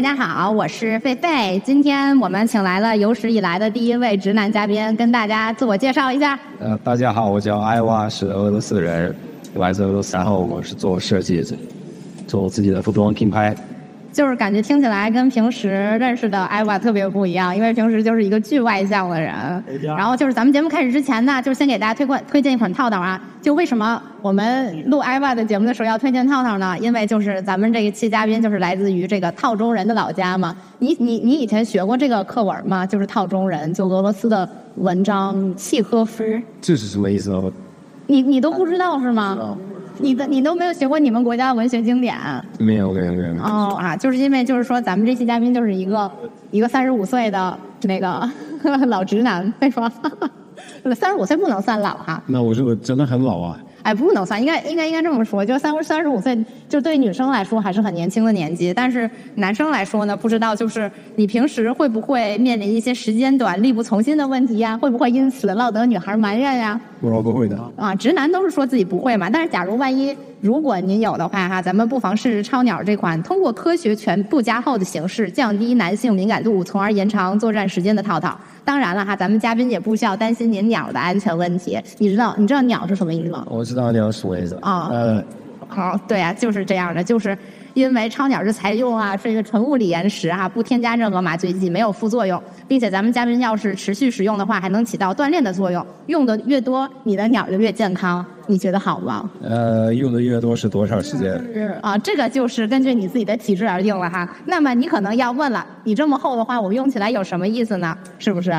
大家好，我是狒狒。今天我们请来了有史以来的第一位直男嘉宾，跟大家自我介绍一下。呃，大家好，我叫艾娃，是俄罗斯人，来自俄罗斯，然后我是做设计，做自己的服装品牌。就是感觉听起来跟平时认识的艾娃特别不一样，因为平时就是一个巨外向的人。然后就是咱们节目开始之前呢，就是先给大家推荐推荐一款套套啊。就为什么我们录艾娃的节目的时候要推荐套套呢？因为就是咱们这一期嘉宾就是来自于这个套中人的老家嘛。你你你以前学过这个课文吗？就是套中人，就俄罗斯的文章契诃夫。这是什么意思啊？你你都不知道是吗？你的你都没有学过你们国家的文学经典？没有没有没有。哦啊，就是因为就是说咱们这期嘉宾就是一个一个三十五岁的那个 老直男，对吧？三十五岁不能算老哈。那我这个真的很老啊。哎，不能算，应该应该应该这么说，就三三十五岁，就对女生来说还是很年轻的年纪。但是男生来说呢，不知道就是你平时会不会面临一些时间短、力不从心的问题呀？会不会因此落得女孩埋怨呀？我不会的。啊，直男都是说自己不会嘛。但是假如万一如果您有的话哈，咱们不妨试试超鸟这款通过科学全部加厚的形式降低男性敏感度，从而延长作战时间的套套。当然了哈，咱们嘉宾也不需要担心您鸟的安全问题。你知道你知道鸟是什么意思吗？我知道鸟是什么意思。啊，呃，好，对啊，就是这样的，就是因为超鸟是采用啊是一个纯物理延时啊，不添加任何麻醉剂，没有副作用，并且咱们嘉宾要是持续使用的话，还能起到锻炼的作用。用的越多，你的鸟就越健康。你觉得好吗？呃，用的越多是多长时间？是啊，这个就是根据你自己的体质而定了哈。那么你可能要问了，你这么厚的话，我用起来有什么意思呢？是不是？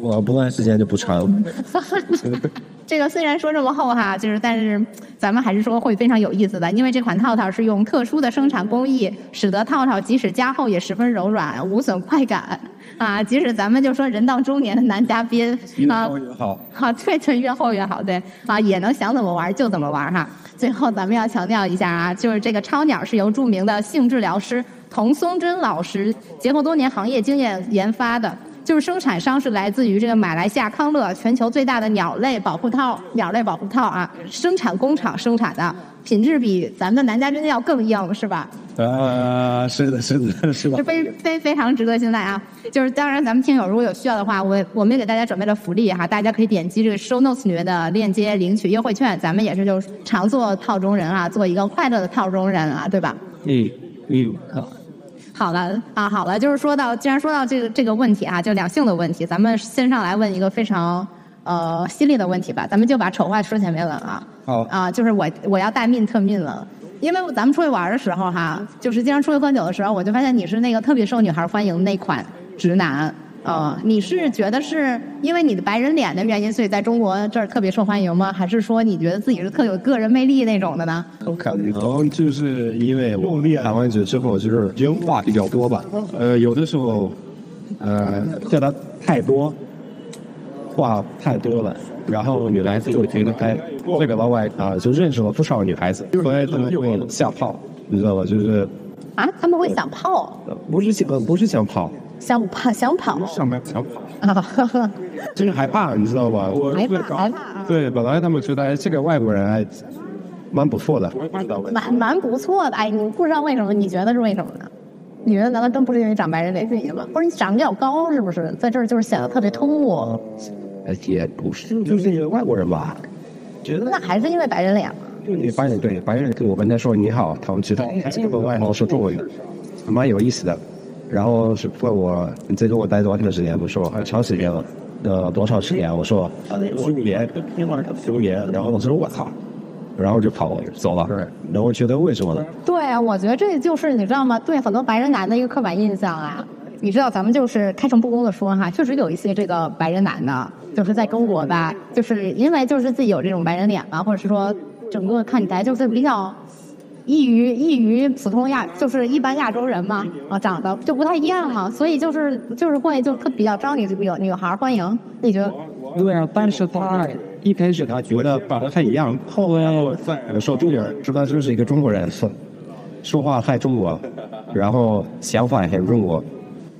我不按时间就不穿。这个虽然说这么厚哈，就是但是咱们还是说会非常有意思的，因为这款套套是用特殊的生产工艺，使得套套即使加厚也十分柔软，无损快感啊。即使咱们就说人到中年的男嘉宾 啊，越厚越好，好，对对，越厚越好，对啊，也能想怎么玩就怎么玩哈。最后咱们要强调一下啊，就是这个超鸟是由著名的性治疗师童松珍老师结合多年行业经验研发的。就是生产商是来自于这个马来西亚康乐，全球最大的鸟类保护套，鸟类保护套啊，生产工厂生产的，品质比咱们的男嘉宾要更硬，是吧？呃，是的，是的，是吧？是非非非常值得信赖啊！就是当然，咱们听友如果有需要的话，我我们也给大家准备了福利哈，大家可以点击这个 show notes 里面的链接领取优惠券。咱们也是就是常做套中人啊，做一个快乐的套中人啊，对吧？嗯嗯好。好了啊，好了，就是说到，既然说到这个这个问题啊，就两性的问题，咱们先上来问一个非常呃犀利的问题吧，咱们就把丑话说前面了啊。好啊，就是我我要带命特命了，因为咱们出去玩的时候哈，就是经常出去喝酒的时候，我就发现你是那个特别受女孩欢迎那款直男。呃，你是觉得是因为你的白人脸的原因，所以在中国这儿特别受欢迎吗？还是说你觉得自己是特有个人魅力那种的呢？可能就是因为我谈完酒之后，就是人话比较多吧。呃，有的时候，呃，叫他太多，话太多了，然后女孩子就觉得哎，这个老外啊，就认识了不少女孩子，后来他们就会吓跑，你知道吧？就是啊，他们会想泡？不是想，不是想炮。想跑，想跑，想跑啊，就是害怕，你知道吧？害怕，害怕。对，本来他们觉得哎，这个外国人哎，蛮不错的，蛮蛮不错的。哎，你不知道为什么？你觉得是为什么呢？你觉得难道真不是因为长白人脸原因吗？或者你长得比较高，是不是？在这儿就是显得特别突兀。也不是，就是因为外国人吧？觉得那还是因为白人脸吗？就你白人对白人，我跟他说你好，他们知道这个外貌说中文，蛮有意思的。然后是问我你在中国待多长时间？我说长时间了，呃，多长时间？我说十五年，十五年。然后我说我操，然后就跑，走了。对然后觉得为什么呢？对啊，我觉得这就是你知道吗？对很多白人男的一个刻板印象啊。你知道咱们就是开诚布公的说哈，确实有一些这个白人男的，就是在中国吧，就是因为就是自己有这种白人脸嘛，或者是说整个看起来就是比较。异于异于普通亚，就是一般亚洲人嘛，啊，长得就不太一样嘛，所以就是就是会就特比较招女女女孩欢迎，你觉得？对啊，但是他一开始他觉得长得太一样，后来在说重点知道这是一个中国人，说话太中国，然后想法也很中国。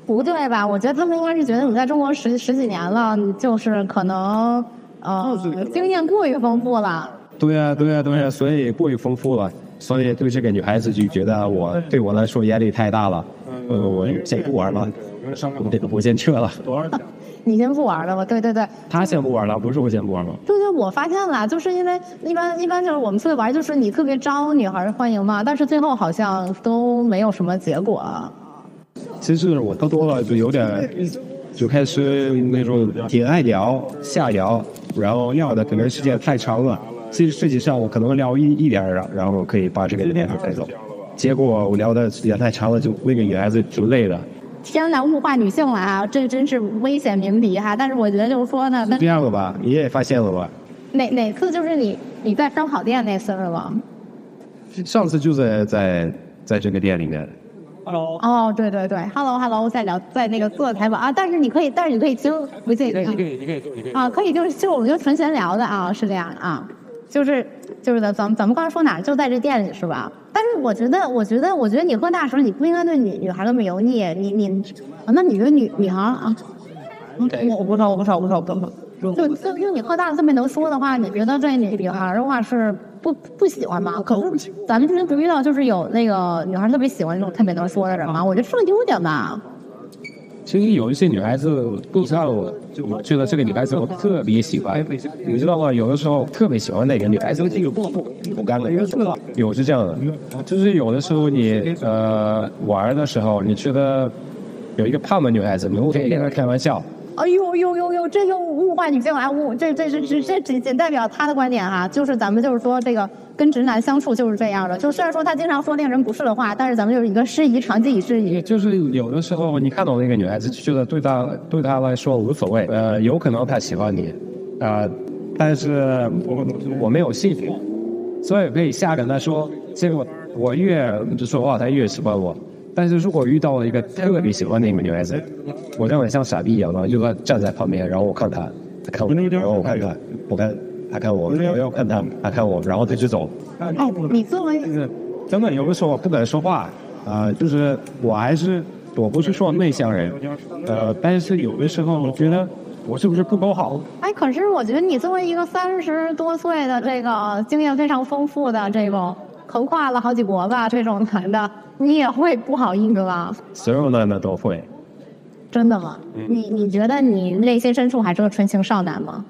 不对吧？我觉得他们应该是觉得你在中国十十几年了，就是可能呃经验过于丰富了。对啊，对啊，对啊，所以过于丰富了。所以对这个女孩子就觉得我对我来说压力太大了，呃，我先不玩了，我我先撤了。你先不玩了吧？对对对，他先不玩了，不是我先不玩吗？对对，我发现了，就是因为一般一般就是我们出去玩，就是你特别招女孩欢迎嘛，但是最后好像都没有什么结果。其实我喝多了就有点，就开始那种挺爱聊、瞎聊，然后聊的可能时间太长了。其实实际上我可能聊一一点儿，然后可以把这个女孩带走。结果我聊的时间太长了，就那个女孩子就累了。天哪，物化女性了啊！这真是危险鸣笛哈！但是我觉得就是说呢，那这样了吧？你也发现了吧？哪哪次就是你你在烧烤店那次是吗？上次就在在在这个店里面。Hello。哦，对对对，Hello Hello，在聊在那个做采访啊，但是你可以，但是你可以听回这个你可以，你可以做，你可以。啊，可以就是就是我们就纯闲聊的啊，是这样啊，就是就是的，咱们咱们刚才说哪儿就在这店里是吧？但是我觉得，我觉得，我觉得你喝大时候，你不应该对女女孩那么油腻，你你，啊那你觉得女女孩啊？我我不知道，我不知道，我不知道，我不知道。就就因为你喝大了这么能说的话，你觉得对女女孩的话是不不喜欢吗？可是咱们之前不遇到就是有那个女孩特别喜欢那种特别能说的人吗？我觉得是个优点吧。其实有一些女孩子不知道，我我觉得这个女孩子我特别喜欢，你知道吗？有的时候特别喜欢那个女孩子，这个不不不干了，有是这样的，就是有的时候你呃玩的时候，你觉得有一个胖的女孩子，你可以跟她开玩笑，哎呦呦呦呦，这又物化女性啊！物这这是这这仅仅代表他的观点哈、就是咱们就是说这个跟直男相处就是这样的，就虽然说他经常说令人不适的话，但是咱们就是一个师夷长技以制夷。就是有的时候你看到那个女孩子，就觉得对她对她来说无所谓，呃，有可能她喜欢你，啊、但是我我没有兴趣，所以可以瞎跟她说，结果我越说话，她越喜欢我。但是如果遇到了一个特别喜欢的一个女孩子，我认为像傻逼一样的，就她站在旁边，然后我看她，她看我，然后我看她，我看她看我，我要看她，她看我，然后她就走。哦，你作为就是真的有的时候我不敢说话啊、就是我还是我不是说内向人，呃，但是有的时候我觉得我是不是不够好？哎，可是我觉得你作为一个三十多岁的这个经验非常丰富的这种横跨了好几国吧这种男的，你也会不好意思吧？所有男的都会。真的吗？你你觉得你内心深处还是个纯情少男吗？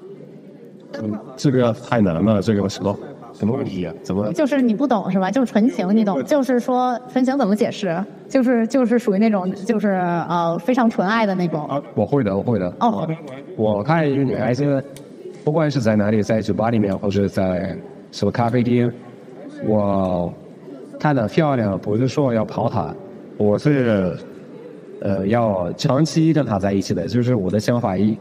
嗯，这个太难了，这个什么什么问题啊？怎么？就是你不懂是吧？就是纯情，你懂？就是说纯情怎么解释？就是就是属于那种就是呃非常纯爱的那种。啊，我会的，我会的。哦，我看一个女孩子，不管是在哪里，在酒吧里面，或者在什么咖啡厅，我看的漂亮，不是说我要跑她，我是呃要长期跟她在一起的，就是我的想法一。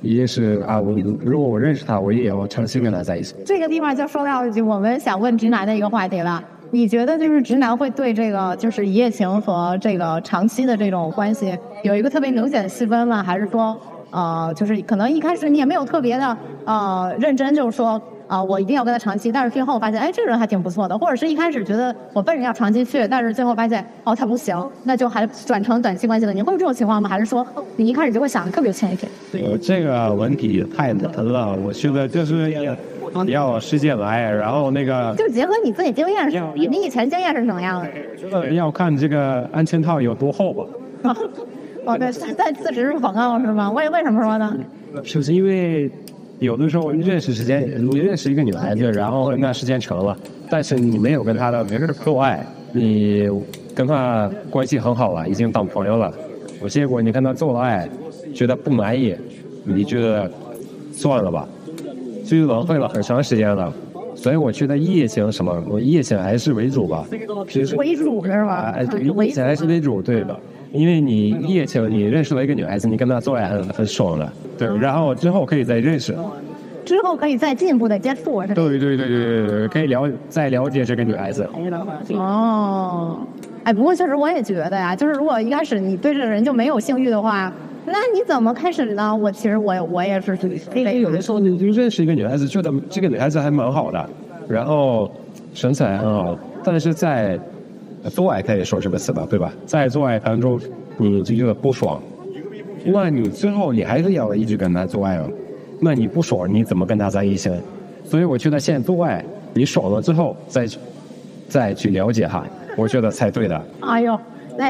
一是啊，我如果我认识她，我也要长期跟她在一起。这个地方就说到我们想问直男的一个话题了。你觉得就是直男会对这个就是一夜情和这个长期的这种关系有一个特别明显的细分吗？还是说呃就是可能一开始你也没有特别的呃认真，就是说啊、我一定要跟他长期，但是最后发现哎这个人还挺不错的，或者是一开始觉得我奔着要长期去，但是最后发现哦他不行，那就还转成短期关系了。你会有这种情况吗？还是说你一开始就会想的特别前一点？呃，这个问题太难了，我觉得就是要要时间来，然后那个就结合你自己经验是，你你以前经验是什么样的？呃要看这个安全套有多厚吧。哦，对，再次植入广告是吗？为为什么说呢？就是因为有的时候认识时间，你认识一个女孩子，然后那时间长了，但是你没有跟她的没事做爱，你跟她关系很好了，已经当朋友了，我结果你跟她做了爱，觉得不满意，你觉得算了吧，就浪费了很长时间了。所以我觉得一夜情什么，我一夜情还是为主吧。其实为主是吧？哎，以前还是为主，对的。因为你一夜情，你认识了一个女孩子，你跟她做爱很很爽的，对。然后之后可以再认识，之后可以再进一步的接触是吧？对对对对对对，可以了再了解这个女孩子。哦，哎，不过确实我也觉得呀，就是如果一开始你对这个人就没有性欲的话，那你怎么开始呢？我其实我也我也是因为有的时候你就认识一个女孩子，觉得这个女孩子还蛮好的，然后身材很好，但是在做爱可以说这个词吧，对吧？在做爱当中你就觉得不爽，那你最后你还是要一直跟他做爱吗，那你不爽你怎么跟他在一起？所以我觉得先做爱，你爽了之后再再去了解他，我觉得才对的。哎呦，那，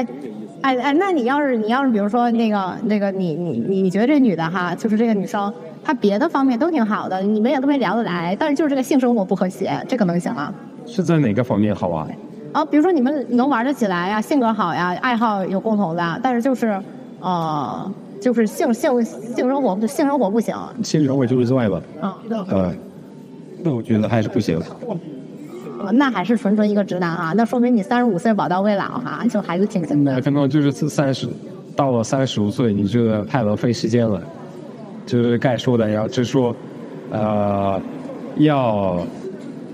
哎哎，那你要是你要是比如说那个那个你你你你觉得这女的哈，就是这个女生，她别的方面都挺好的，你们也特别聊得来，但是就是这个性生活不和谐，这个能行吗？是在哪个方面好啊？啊，比如说你们能玩得起来呀，性格好呀，爱好有共同的，但是就是呃，就是性性性生活性生活不行。性生活就是之外吧。啊，呃，那我觉得还是不行。呃那还是纯纯一个直男啊，那说明你三十五岁宝刀未老哈，就还是挺行的。可能就是三十，到了三十五岁，你这个太浪费时间了。就是该说的要直说，呃，要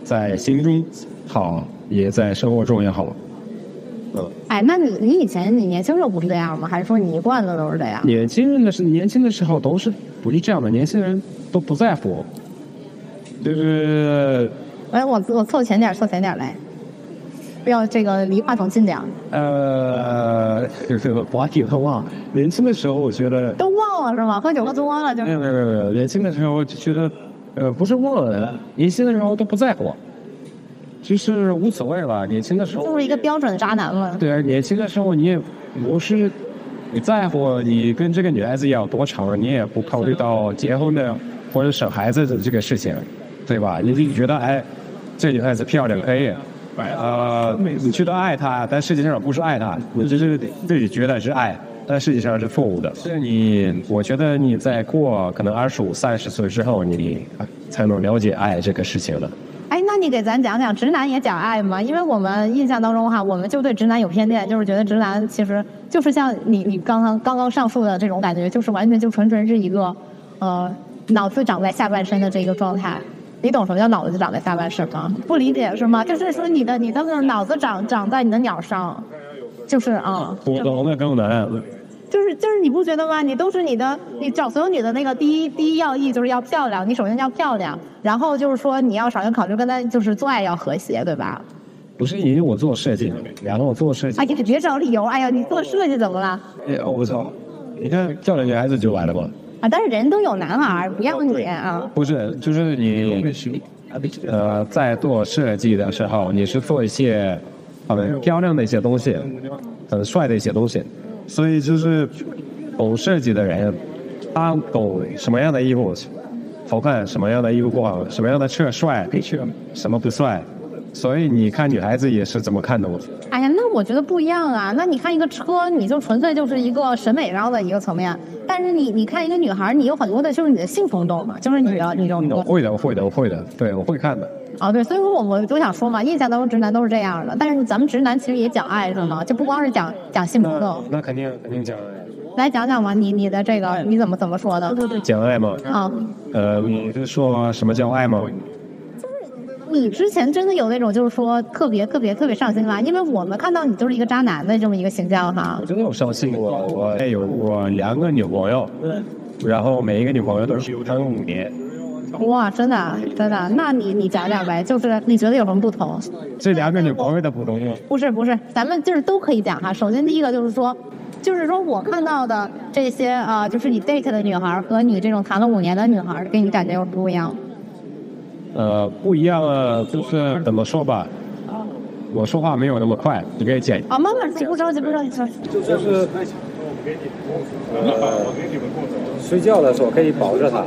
在心中好，也在生活中也好。嗯，哎，那你你以前你年轻时候不是这样吗？还是说你一贯的都是这样？年轻人的是年轻的时候都是不是这样的，年轻人都不在乎，就是哎，我我凑前点，凑前点来，不要这个离话筒近点儿。呃，就是话题很忘。年轻的时候，我觉得都忘了是吗？喝酒喝多了就没有没有没有没有。年轻的时候就觉得，呃，不是忘了，年轻的时候都不在乎，就是无所谓了。年轻的时候就是一个标准的渣男了。对啊，年轻的时候你也不是你在乎你跟这个女孩子要多长，你也不考虑到结婚的或者生孩子的这个事情，对吧？你就觉得哎，这女孩子漂亮可以，呃，你觉得爱她，但实际上不是爱她，你只是自己觉得是爱，但实际上是错误的。是你，我觉得你在过可能二十五、三十岁之后，你才能了解爱这个事情了。哎，那你给咱讲讲直男也讲爱吗？因为我们印象当中哈，我们就对直男有偏见，就是觉得直男其实就是像你你刚刚刚刚上述的这种感觉，就是完全就纯纯是一个，呃，脑子长在下半身的这个状态。你懂什么叫脑子长在下半身吗？不理解是吗？就是说你的你的脑子长长在你的鸟上，就是啊。我懂那更难。就是就是你不觉得吗？你都是你的，你找所有女的那个第一第一要义就是要漂亮，你首先要漂亮，然后就是说你要首先考虑跟她就是做爱要和谐，对吧？不是因为我做设计，然后我做设计。哎呀，你别找理由，哎呀，你做设计怎么了？哎，我操！你看漂亮女孩子就完了吧。啊，但是人都有男孩，不要你啊。不是，就是你呃，在做设计的时候，你是做一些很漂亮的一些东西，很帅的一些东西。所以就是懂设计的人，他懂什么样的衣服好看，什么样的衣服不好，什么样的车帅，什么不帅。所以你看女孩子也是怎么看的我？哎呀，那我觉得不一样啊。那你看一个车，你就纯粹就是一个审美上的一个层面。但是你你看一个女孩，你有很多的就是你的性冲动嘛，就是你的那种。我会的，我会的，我会的，对，我会看的。哦，对，所以说我我都想说嘛，印象当中直男都是这样的，但是咱们直男其实也讲爱是吗？就不光是讲讲性冲动。那肯定肯定讲爱。来讲讲嘛，你你的这个你怎么怎么说的？讲爱嘛？啊。呃，你是说什么叫爱吗？你之前真的有那种就是说特别特别特别上心吗？因为我们看到你就是一个渣男的这么一个形象哈。我真的有上心过，我有过两个女朋友，然后每一个女朋友都是谈了五年。哇，真的真的，那你你讲讲呗，就是你觉得有什么不同？这两个女朋友的不同吗？不是不是，咱们就是都可以讲哈。首先第一个就是说，就是说我看到的这些啊，就是你 date 的女孩和你这种谈了五年的女孩，给你感觉有什么不一样？呃，不一样啊，就是怎么说吧，我说话没有那么快，你可以剪。啊，慢慢说，不着急，不着急，就是呃，睡觉的时候可以抱着她，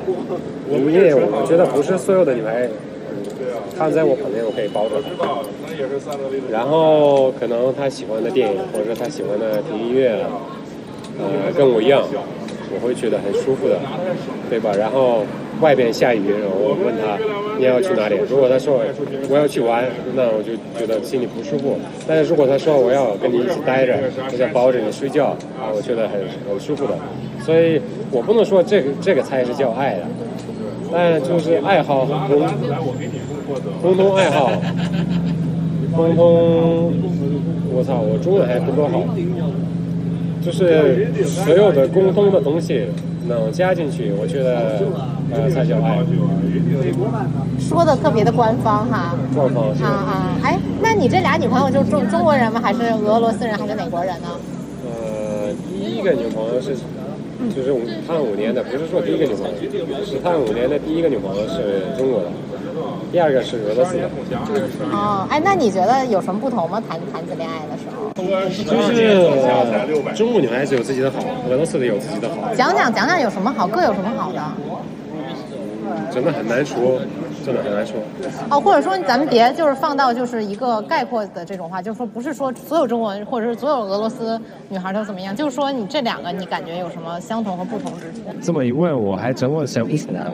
因为我觉得不是所有的女孩躺在我旁边，我可以抱着她。然后可能她喜欢的电影，或者她喜欢的听音乐，呃，跟我一样，我会觉得很舒服的，对吧？然后。外边下雨，然后我问他你要去哪里？如果他说我要去玩，那我就觉得心里不舒服。但是如果他说我要跟你一起待着，我想抱着你睡觉，啊，我觉得很很舒服的。所以我不能说这个这个才是叫爱的，但就是爱好共共同爱好，共同我操，我中文还不够好，就是所有的共通的东西能加进去，我觉得。呃，才叫爱。说的特别的官方哈。官方。啊啊，哎，那你这俩女朋友就是中中国人吗？还是俄罗斯人？还是美国人呢？呃，第一个女朋友是，就是谈五年的，不是说第一个女朋友，是谈五年的第一个女朋友是中国的。第二个是俄罗斯的。哦，哎，那你觉得有什么不同吗？谈谈起恋爱的时候，就是中国女孩子有自己的好，俄罗斯的有自己的好，讲讲讲讲有什么好，各有什么好的？真的很难说，真的很难说。哦，或者说咱们别就是放到就是一个概括的这种话，就是说不是说所有中国人或者是所有俄罗斯女孩都怎么样，就是说你这两个你感觉有什么相同和不同之处？这么一问，我还真我想不出来，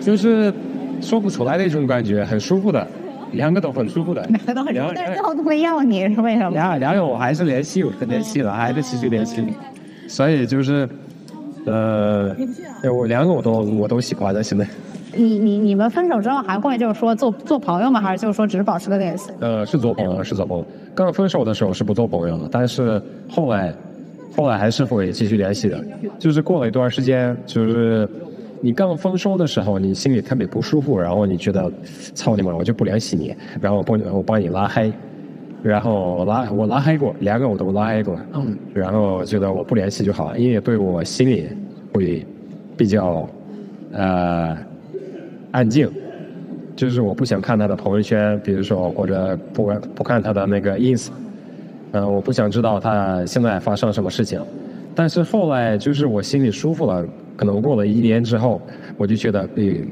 就是说不出来的一种感觉，很舒服的，两个都很舒服的。两个都很舒服但是最后都没要你是为什么？两两个我还是联系，我联系了，还得继续联系，所以就是，呃，我两个我都我都喜欢的，现在。你你你们分手之后还会就是说做做朋友吗？还是就是说只是保持个联系？呃，是做朋友，是做朋友。刚分手的时候是不做朋友的，但是后来，后来还是会继续联系的。就是过了一段时间，就是你刚分手的时候，你心里特别不舒服，然后你觉得，操你妈，我就不联系你，然后我帮你我帮你拉黑，然后我拉我拉黑过，两个我都拉黑过，嗯，然后觉得我不联系就好，因为对我心里会比较，呃，安静。就是我不想看他的朋友圈，比如说或者不不看他的那个 ins，呃，我不想知道他现在发生什么事情。但是后来就是我心里舒服了，可能过了一年之后，我就觉得，嗯，嗯，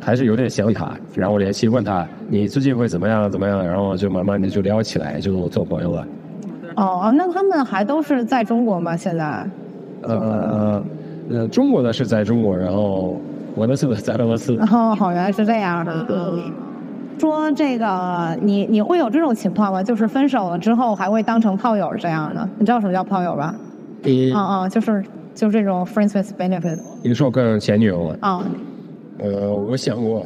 还是有点想他，然后联系问他你最近会怎么样怎么样，然后就慢慢的就聊起来，就做朋友了。哦，那他们还都是在中国吗？现在？呃呃，中国的是在中国，然后俄罗斯的在俄罗斯。哦，好，原来是这样的。嗯，说这个，你你会有这种情况吗？就是分手了之后还会当成炮友这样的？你知道什么叫炮友吧？你嗯嗯，就是就是这种 friends with benefit。你说跟前女友了？啊、呃，我想过。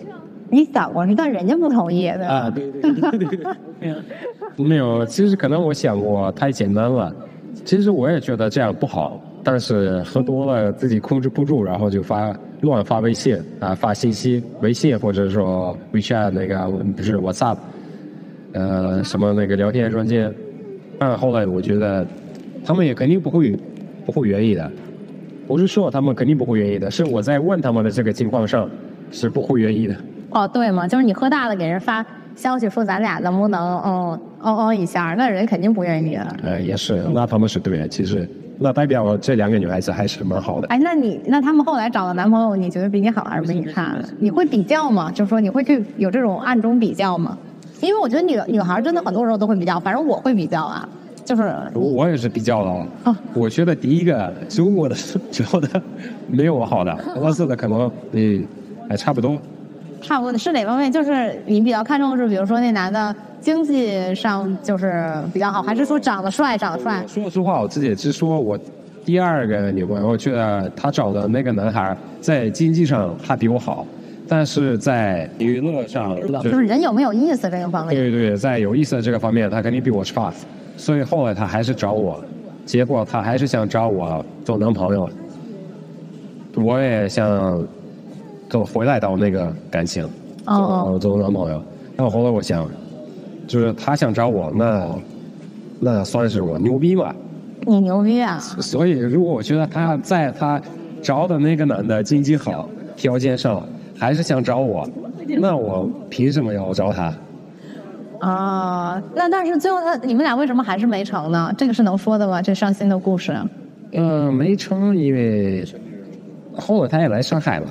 你想过是，但人家不同意，的？啊，对对对对对，没有，其实可能我想过太简单了，其实我也觉得这样不好，但是喝多了自己控制不住，然后就发乱发微信啊，发信息，微信或者说 WeChat 那个不是 WhatsApp，呃，什么那个聊天软件，但后来我觉得他们也肯定不会不会愿意的，不是说他们肯定不会愿意的，是我在问他们的这个情况上是不会愿意的。哦，对嘛，就是你喝大了给人发消息说咱俩能不能嗯哦哦一下，那人肯定不愿意的。呃，也是，那他们是对的。其实，那代表这两个女孩子还是蛮好的。哎，那你那他们后来找了男朋友，你觉得比你好还是比你差？你会比较吗？就是说你会去有这种暗中比较吗？因为我觉得女女孩真的很多时候都会比较，反正我会比较啊，就是我也是比较了，啊我觉得第一个中国的教的没有我好的，俄罗斯的可能嗯还差不多。差不多是哪方面？就是你比较看重的是，比如说那男的经济上就是比较好，还是说长得帅？长得帅？说实话，我自己是说我第二个女朋友，我觉得她找的那个男孩在经济上他比我好，但是在娱乐上，就是人有没有意思这个方面？对对，在有意思的这个方面，他肯定比我差，所以后来他还是找我，结果他还是想找我做男朋友，我也想做回来到那个感情，哦哦做做男朋友。然后后来我想，就是他想找我，那那算是我牛逼吧。你牛逼啊！所以如果我觉得他在他找的那个男的经济好，条件上还是想找我，那我凭什么要找他？啊，那但是最后他你们俩为什么还是没成呢？这个是能说的吗？这伤心的故事。嗯，没成，因为后来他也来上海了，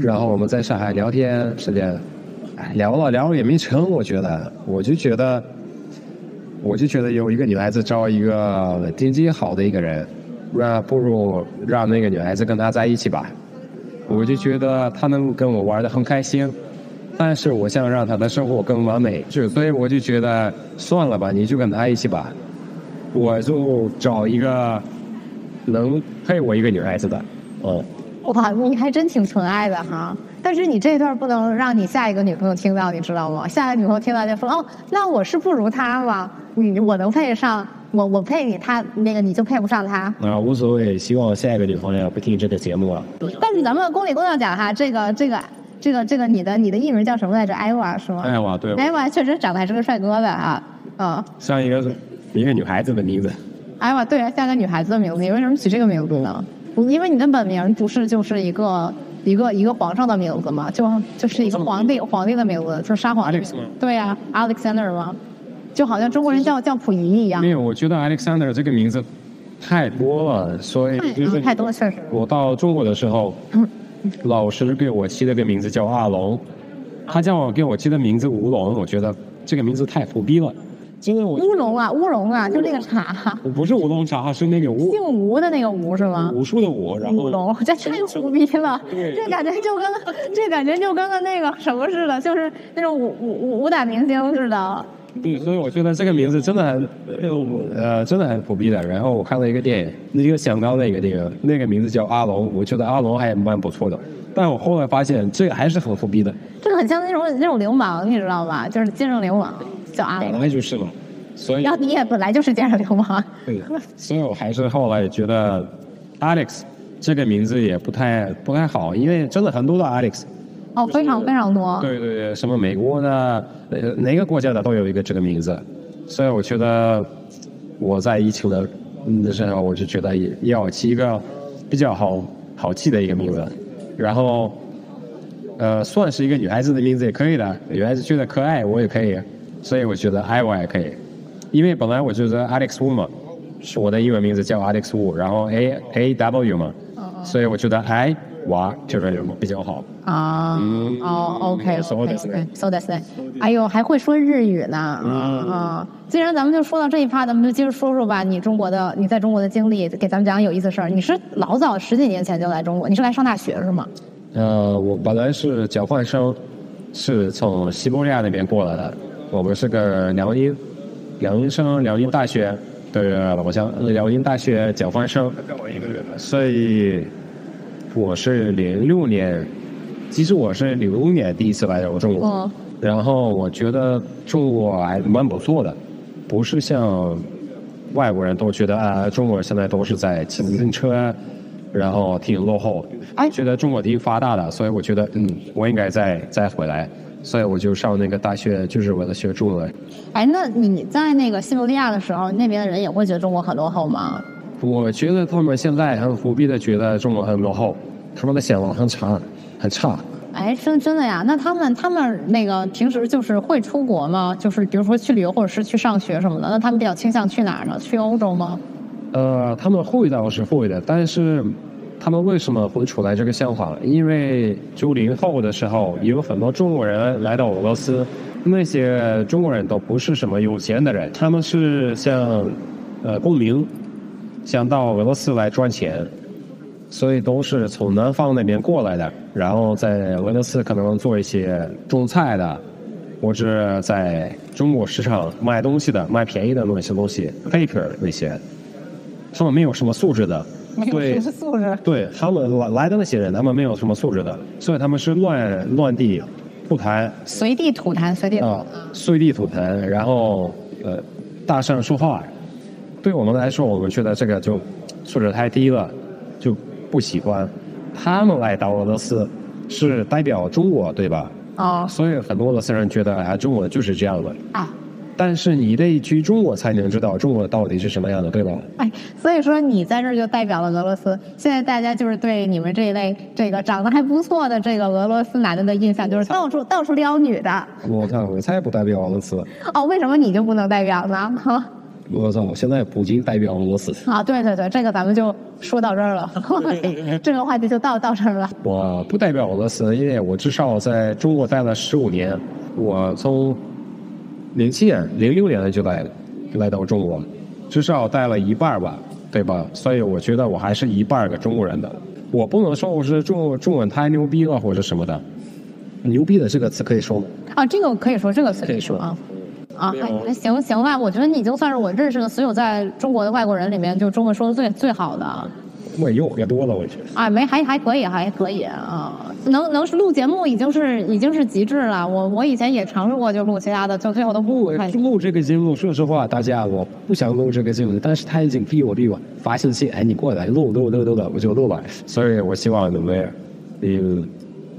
然后我们在上海聊天时间，聊了聊也没成，我觉得，我就觉得，我就觉得有一个女孩子找一个经济好的一个人，那不如让那个女孩子跟他在一起吧。我就觉得他能跟我玩的很开心，但是我想让他的生活更完美，就所以我就觉得算了吧，你就跟他一起吧。我就找一个能配我一个女孩子的，嗯，哇，你还真挺纯爱的哈。但是你这段不能让你下一个女朋友听到，你知道吗？下一个女朋友听到就说：“哦，那我是不如他吗？你我能配得上，我我配你，他那个你就配不上他。啊，无所谓，希望下一个女朋友不听这个节目了。”但是咱们公理公道讲哈，这个这个这个这个你的你的艺名叫什么来着？艾娃是吗？艾娃对艾娃确实长得还是个帅哥的啊，嗯，像一个一个女孩子的名字，艾娃对啊，像个女孩子的名字，你为什么取这个名字呢？不因为你的本名不是就是一个一个一个皇上的名字嘛，就就是一个皇帝皇帝的名字，就是沙皇。Alex 吗对呀、a l e x a n d e r 吗，就好像中国人叫叫溥仪一样没。有，我觉得 Alexander 这个名字太多了，所以就是太多确实我到中国的时候，老师给我起了个名字叫阿龙，他叫我给我起的名字吴龙，我觉得这个名字太虎逼了。因为我乌龙啊，乌龙啊，就那个茶，我不是乌龙茶，是那个吴姓吴的那个吴是吗？武术的武，然后乌龙，这太虎逼了，这感觉就跟这感觉就跟个那个什么似的，就是那种武武武打明星似的。对，所以我觉得这个名字真的很，呃，真的很虎逼的。然后我看了一个电影，那个想到那个电影那个名字叫阿龙，我觉得阿龙还蛮不错的。但我后来发现这个还是很虎逼的，这个很像那种那种流氓，你知道吧？就是奸商流氓，叫阿本龙。来就是嘛。所以然后你也本来就是奸商流氓，对，所以我还是后来觉得 Alex 这个名字也不太不太好，因为真的很多的 Alex。哦，非常非常多。对对对，什么美国的，呃，哪个国家的都有一个这个名字，所以我觉得我在疫情的嗯的时候，我就觉得也要起一个比较好好记的一个名字，然后呃，算是一个女孩子的名字也可以的，女孩子觉得可爱我也可以，所以我觉得 I 我也可以，因为本来我觉得 Alex Wu 嘛，是我的英文名字叫 Alex Wu，然后 A A W 嘛，所以我觉得 I 我就是比较好。啊，嗯哦，OK そう OK ですね OK，so that's it。哎呦，还会说日语呢，嗯啊！既然咱们就说到这一趴，咱们就接着说说吧，你中国的你在中国的经历，给咱们讲讲有意思的事儿。你是老早十几年前就来中国，你是来上大学是吗？呃，我本来是交换生，是从西伯利亚那边过来的。我们是个辽宁，辽宁生，辽宁大学的老乡，辽宁大学交换生。所以 我是零六年，其实我是零五年第一次来到中国。嗯然后我觉得中国还蛮不错的，不是像外国人都觉得啊，中国现在都是在骑自行车，然后挺落后。哎觉得中国挺发达的，所以我觉得嗯，我应该再再回来，所以我就上那个大学，就是为了学中文。哎，那你在那个西伯利亚的时候，那边的人也会觉得中国很落后吗？我觉得他们现在很不必的觉得中国很落后，他们的想法很差，很差。哎，真真的呀？那他们他们那个平时就是会出国吗？就是比如说去旅游或者是去上学什么的，那他们比较倾向去哪儿呢？去欧洲吗？呃，他们会倒是会的，但是他们为什么会出来这个想法？因为九零后的时候，有很多中国人来到俄罗斯，那些中国人都不是什么有钱的人，他们是像呃公民，想到俄罗斯来赚钱，所以都是从南方那边过来的，然后在俄罗斯可能做一些种菜的。或者在中国市场卖东西的、卖便宜的那些东西，paper 那些，他们没有什么素质的，没有什么素质。对，他们来来的那些人，他们没有什么素质的，所以他们是乱乱地吐痰随地吐痰，随地吐啊，随地吐痰，然后呃大声说话。对我们来说，我们觉得这个就素质太低了，就不喜欢。他们来到俄罗斯是代表中国，对吧？哦所以很多俄罗斯人觉得啊，中国就是这样的。啊，但是你得去中国才能知道中国到底是什么样的，对吧？哎，所以说你在这儿就代表了俄罗斯。现在大家就是对你们这一类这个长得还不错的这个俄罗斯男的的印象就是到处到处撩女的。我看，我才不代表俄罗斯。哦，为什么你就不能代表呢？哈。我操，我现在普京代表俄罗斯，啊，对对对，这个咱们就说到这儿了，这个话题就到到这儿了。我不代表俄罗斯，因为我至少在中国待了十五年，我从零七年、零六年就来来到中国，至少待了一半吧，对吧？所以我觉得我还是一半个中国人的。我不能说我是中中文太牛逼了或者什么的，牛逼的这个词可以说吗？啊，这个可以说，这个词可以说啊。啊，还还行行吧，我觉得你就算是我认识的所有在中国的外国人里面，就中文说的最最好的。我又也多了，我觉得。啊，没还还可以，还可以啊，能能录节目已经是已经是极致了。我我以前也尝试过，就录其他的，就最后都不录录这个节目，说实话，大家我不想录这个节目，但是他已经逼我逼我发信息，哎，你过来录录录录录，我就录了。所以我希望你们你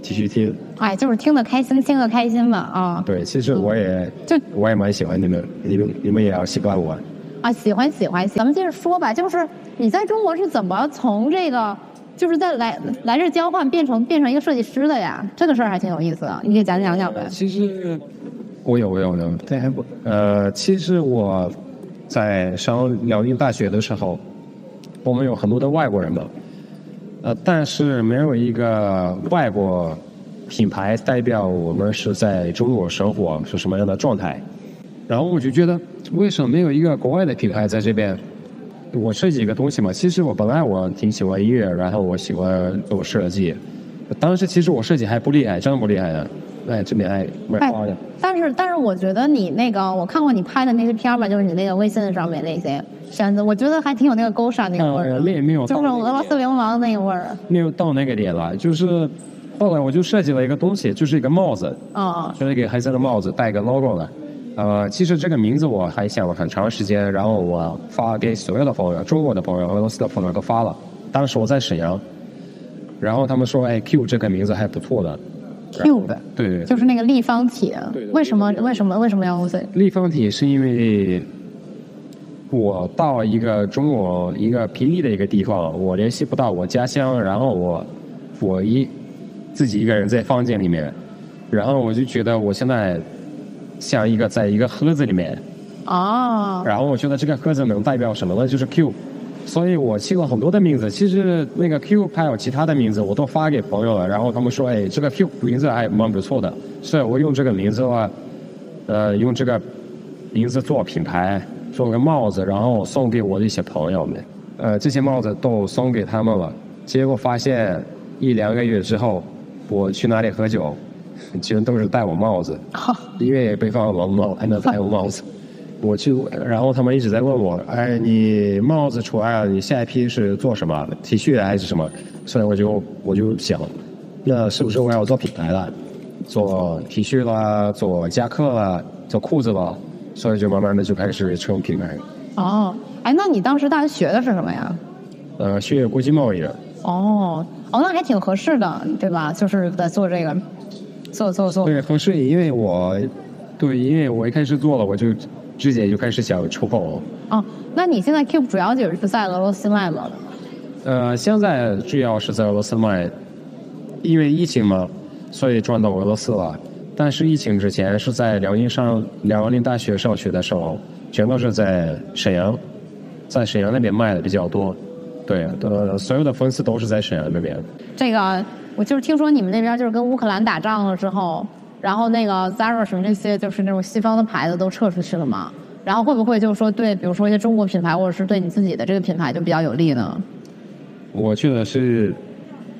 继续听。哎，就是听得开心，听得开心嘛啊对，其实我也就我也蛮喜欢你们，你们你们也要喜欢我。啊，喜欢喜欢。咱们接着说吧，就是你在中国是怎么从这个就是在来来这交换变成变成一个设计师的呀，这个事儿还挺有意思的，你给讲讲讲呗。其实我有我有这还不，呃，其实我在上辽宁大学的时候，我们有很多的外国人嘛，呃，但是没有一个外国品牌代表我们是在中国生活是什么样的状态。然后我就觉得，为什么没有一个国外的品牌在这边？我设计一个东西嘛，其实我本来我挺喜欢音乐，然后我喜欢做设计。当时其实我设计还不厉害，真不厉害的。哎，这边哎，哎，但是但是我觉得你那个，我看过你拍的那些片儿吧，就是你那个微信上面那些我觉得还挺有那个勾沙那个味儿。没没有，就是俄罗斯流氓那个味儿。没有到那个点了，就是后来我就设计了一个东西，就是一个帽子，啊，就是一个黑色的帽子，带一个 logo 的。呃，其实这个名字我还想了很长时间，然后我发给所有的朋友，中国的朋友、俄罗斯的朋友都发了。当时我在沈阳，然后他们说：“哎，Q 这个名字还不错的。” Q 的，对对，就是那个立方体。为什么？为什么？为什么要用这？立方体是因为我到一个中国一个偏僻的一个地方，我联系不到我家乡，然后我我一自己一个人在房间里面，然后我就觉得我现在像一个在一个盒子里面。哦。然后我觉得这个盒子能代表什么呢？就是 Q。所以我起了很多的名字，其实那个 Q 还有其他的名字，我都发给朋友了。然后他们说：“哎，这个 Q 名字还蛮不错的。”所以我用这个名字的话，呃，用这个名字做品牌，做个帽子，然后送给我的一些朋友们。呃，这些帽子都送给他们了。结果发现一两个月之后，我去哪里喝酒，其实都是戴我帽子，因为北方冷嘛，还能戴我帽子。我去，然后他们一直在问我，哎，你帽子除外了，你下一批是做什么？T 恤还是什么？所以我就我就想，那是不是我要做品牌了？做 T 恤啦，做夹克啦，做裤子了？所以就慢慢的就开始成品牌。哦，哎，那你当时大学学的是什么呀？呃，学国际贸易的。哦，哦，那还挺合适的，对吧？就是在做这个，做做做。对，合适，因为我，对，因为我一开始做了，我就。直接就开始想出口。哦，那你现在 Keep 主要就是在俄罗斯卖吗？呃，现在主要是在俄罗斯卖，因为疫情嘛，所以转到俄罗斯了。但是疫情之前是在辽宁上辽宁大学上学的时候，全都是在沈阳，在沈阳那边卖的比较多。对，呃，所有的粉丝都是在沈阳那边。这个，我就是听说你们那边就是跟乌克兰打仗了之后。然后那个 Zara 什么那些就是那种西方的牌子都撤出去了嘛？然后会不会就是说对，比如说一些中国品牌，或者是对你自己的这个品牌就比较有利呢？我觉得是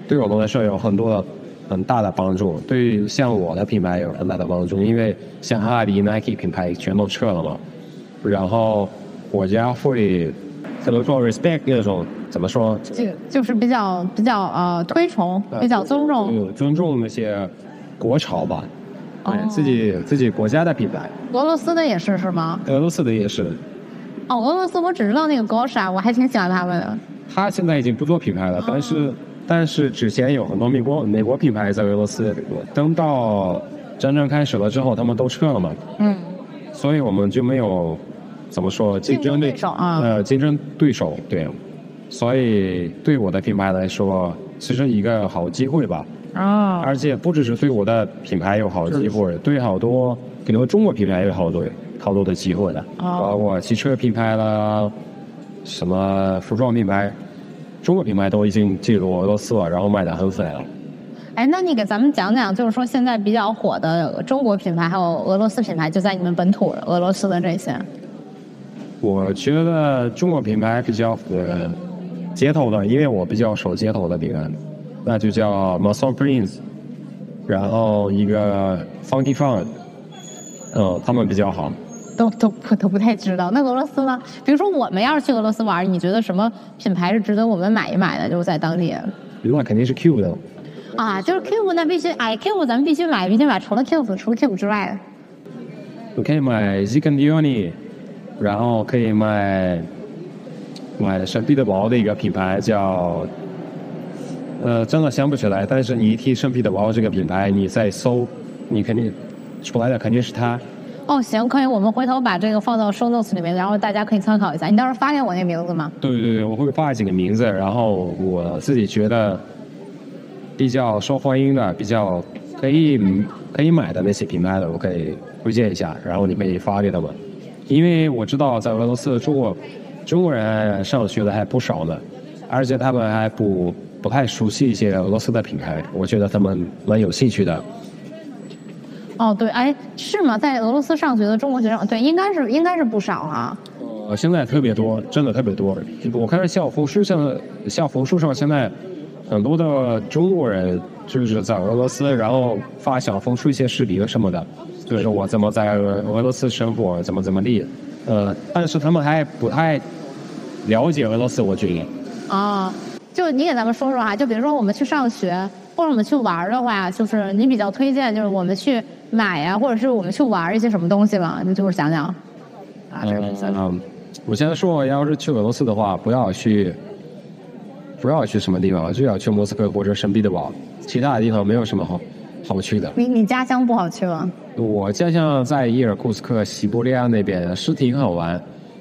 对我们来说有很多很大的帮助，对于像我的品牌有很大的帮助，因为像阿迪、Nike 品牌全都撤了嘛。然后国家会怎么说 respect 那种怎么说？就就是比较比较呃推崇，比较尊重，尊重那些国潮吧。对自己自己国家的品牌，俄罗斯的也是是吗？俄罗斯的也是。哦，俄罗斯我只知道那个高沙，我还挺喜欢他们的。他现在已经不做品牌了，但是但是之前有很多美国美国品牌在俄罗斯。等到战争开始了之后，他们都撤了嘛。嗯。所以我们就没有怎么说竞争对手啊？呃，竞争对手对。所以对我的品牌来说，其实一个好机会吧。啊！而且不只是对我的品牌有好机会，对好多可能中国品牌有好多好多的机会的，包括汽车品牌啦，什么服装品牌，中国品牌都已经进入俄罗斯了，然后卖的很飞了。哎，那你给咱们讲讲，就是说现在比较火的中国品牌，还有俄罗斯品牌，就在你们本土俄罗斯的这些。我觉得中国品牌比较呃街头的，因为我比较熟街头的品牌。那就叫 m a s o n Prince，然后一个 Funky Fun，嗯，他们比较好。都都不都不太知道。那俄罗斯呢？比如说我们要是去俄罗斯玩，你觉得什么品牌是值得我们买一买的？就是在当地。那肯定是 Q 的。啊，就是 Q 那必须，哎，Q 咱们必须买，必须买。除了 Q，除了 Q 之外，我可以买 Zigandioni，然后可以买买圣彼得堡的一个品牌叫。呃，真的想不起来。但是你一提圣彼得堡这个品牌，你再搜，你肯定出来的肯定是它。哦，行，可以，我们回头把这个放到 show notes 里面，然后大家可以参考一下。你到时候发给我那名字吗？对对对，我会发几个名字，然后我自己觉得比较受欢迎的、比较可以可以买的那些品牌的，我可以推荐一下，然后你可以发给他们。因为我知道在俄罗斯中国中国人上学的还不少呢，而且他们还不不太熟悉一些俄罗斯的品牌，我觉得他们蛮有兴趣的。哦，对，哎，是吗？在俄罗斯上学的中国学生，对，应该是应该是不少啊。呃，现在特别多，真的特别多。我看小红书上，小红书上现在很多的中国人就是在俄罗斯，然后发小红书一些视频什么的，就是我怎么在俄俄罗斯生活，怎么怎么地。呃，但是他们还不太了解俄罗斯，我觉得。啊，就你给咱们说说啊，就比如说我们去上学或者我们去玩的话，就是你比较推荐，就是我们去买呀，或者是我们去玩一些什么东西吗？你就是想想。啊，这个嗯，我现在说，要是去俄罗斯的话，不要去，不要去什么地方，就要去莫斯科或者圣彼得堡，其他的地方没有什么好好去的。你你家乡不好去吗？我家乡在伊尔库斯克西伯利亚那边，是挺好玩，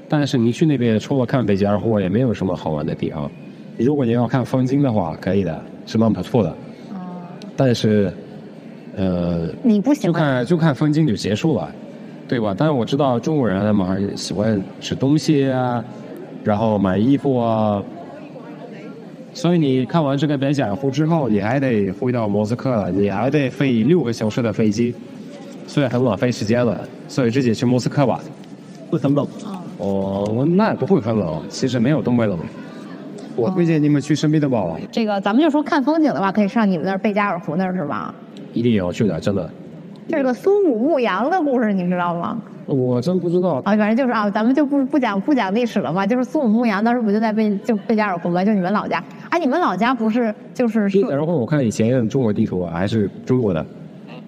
但是你去那边除了看北极二货，也没有什么好玩的地方。如果你要看风景的话，可以的，是蛮不错的。哦。但是，呃，你不喜就？看就看风景就结束了，对吧？但是我知道中国人他们还喜欢吃东西啊，然后买衣服啊。所以你看完这个贝加尔湖之后，你还得回到莫斯科了，你还得飞六个小时的飞机，所以很浪费时间了。所以直接去莫斯科吧。会很冷。哦，那不会很冷，其实没有东北冷。我推荐你们去圣彼得堡，这个咱们就说看风景的话，可以上你们那儿贝加尔湖那儿是吧？一定要去的，真的。这个苏武牧羊的故事你知道吗？我真不知道，啊，反正就是啊，咱们就不不讲不讲历史了嘛，就是苏武牧羊当时不就在贝就贝加尔湖吗？就你们老家，哎，你们老家不是就是然后我看以前中国地图啊还是中国的，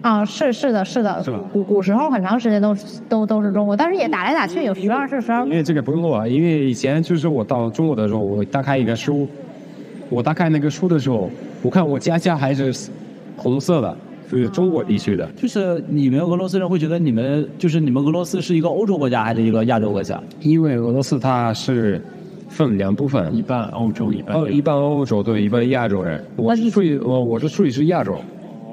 啊，是是的，是的，是吧古古时候很长时间都都都是中国，但是也打来打去，有时二是十二因。为这个不用录啊，因为以前就是我到中国的时候，我打开一个书，我打开那个书的时候，我看我家乡还是红色的，是中国地区的。就是你们俄罗斯人会觉得你们就是你们俄罗斯是一个欧洲国家还是一个亚洲国家？因为俄罗斯它是分两部分，一半欧洲，一半哦，一半欧洲对，一半亚洲人。我是属于我我是属于是亚洲，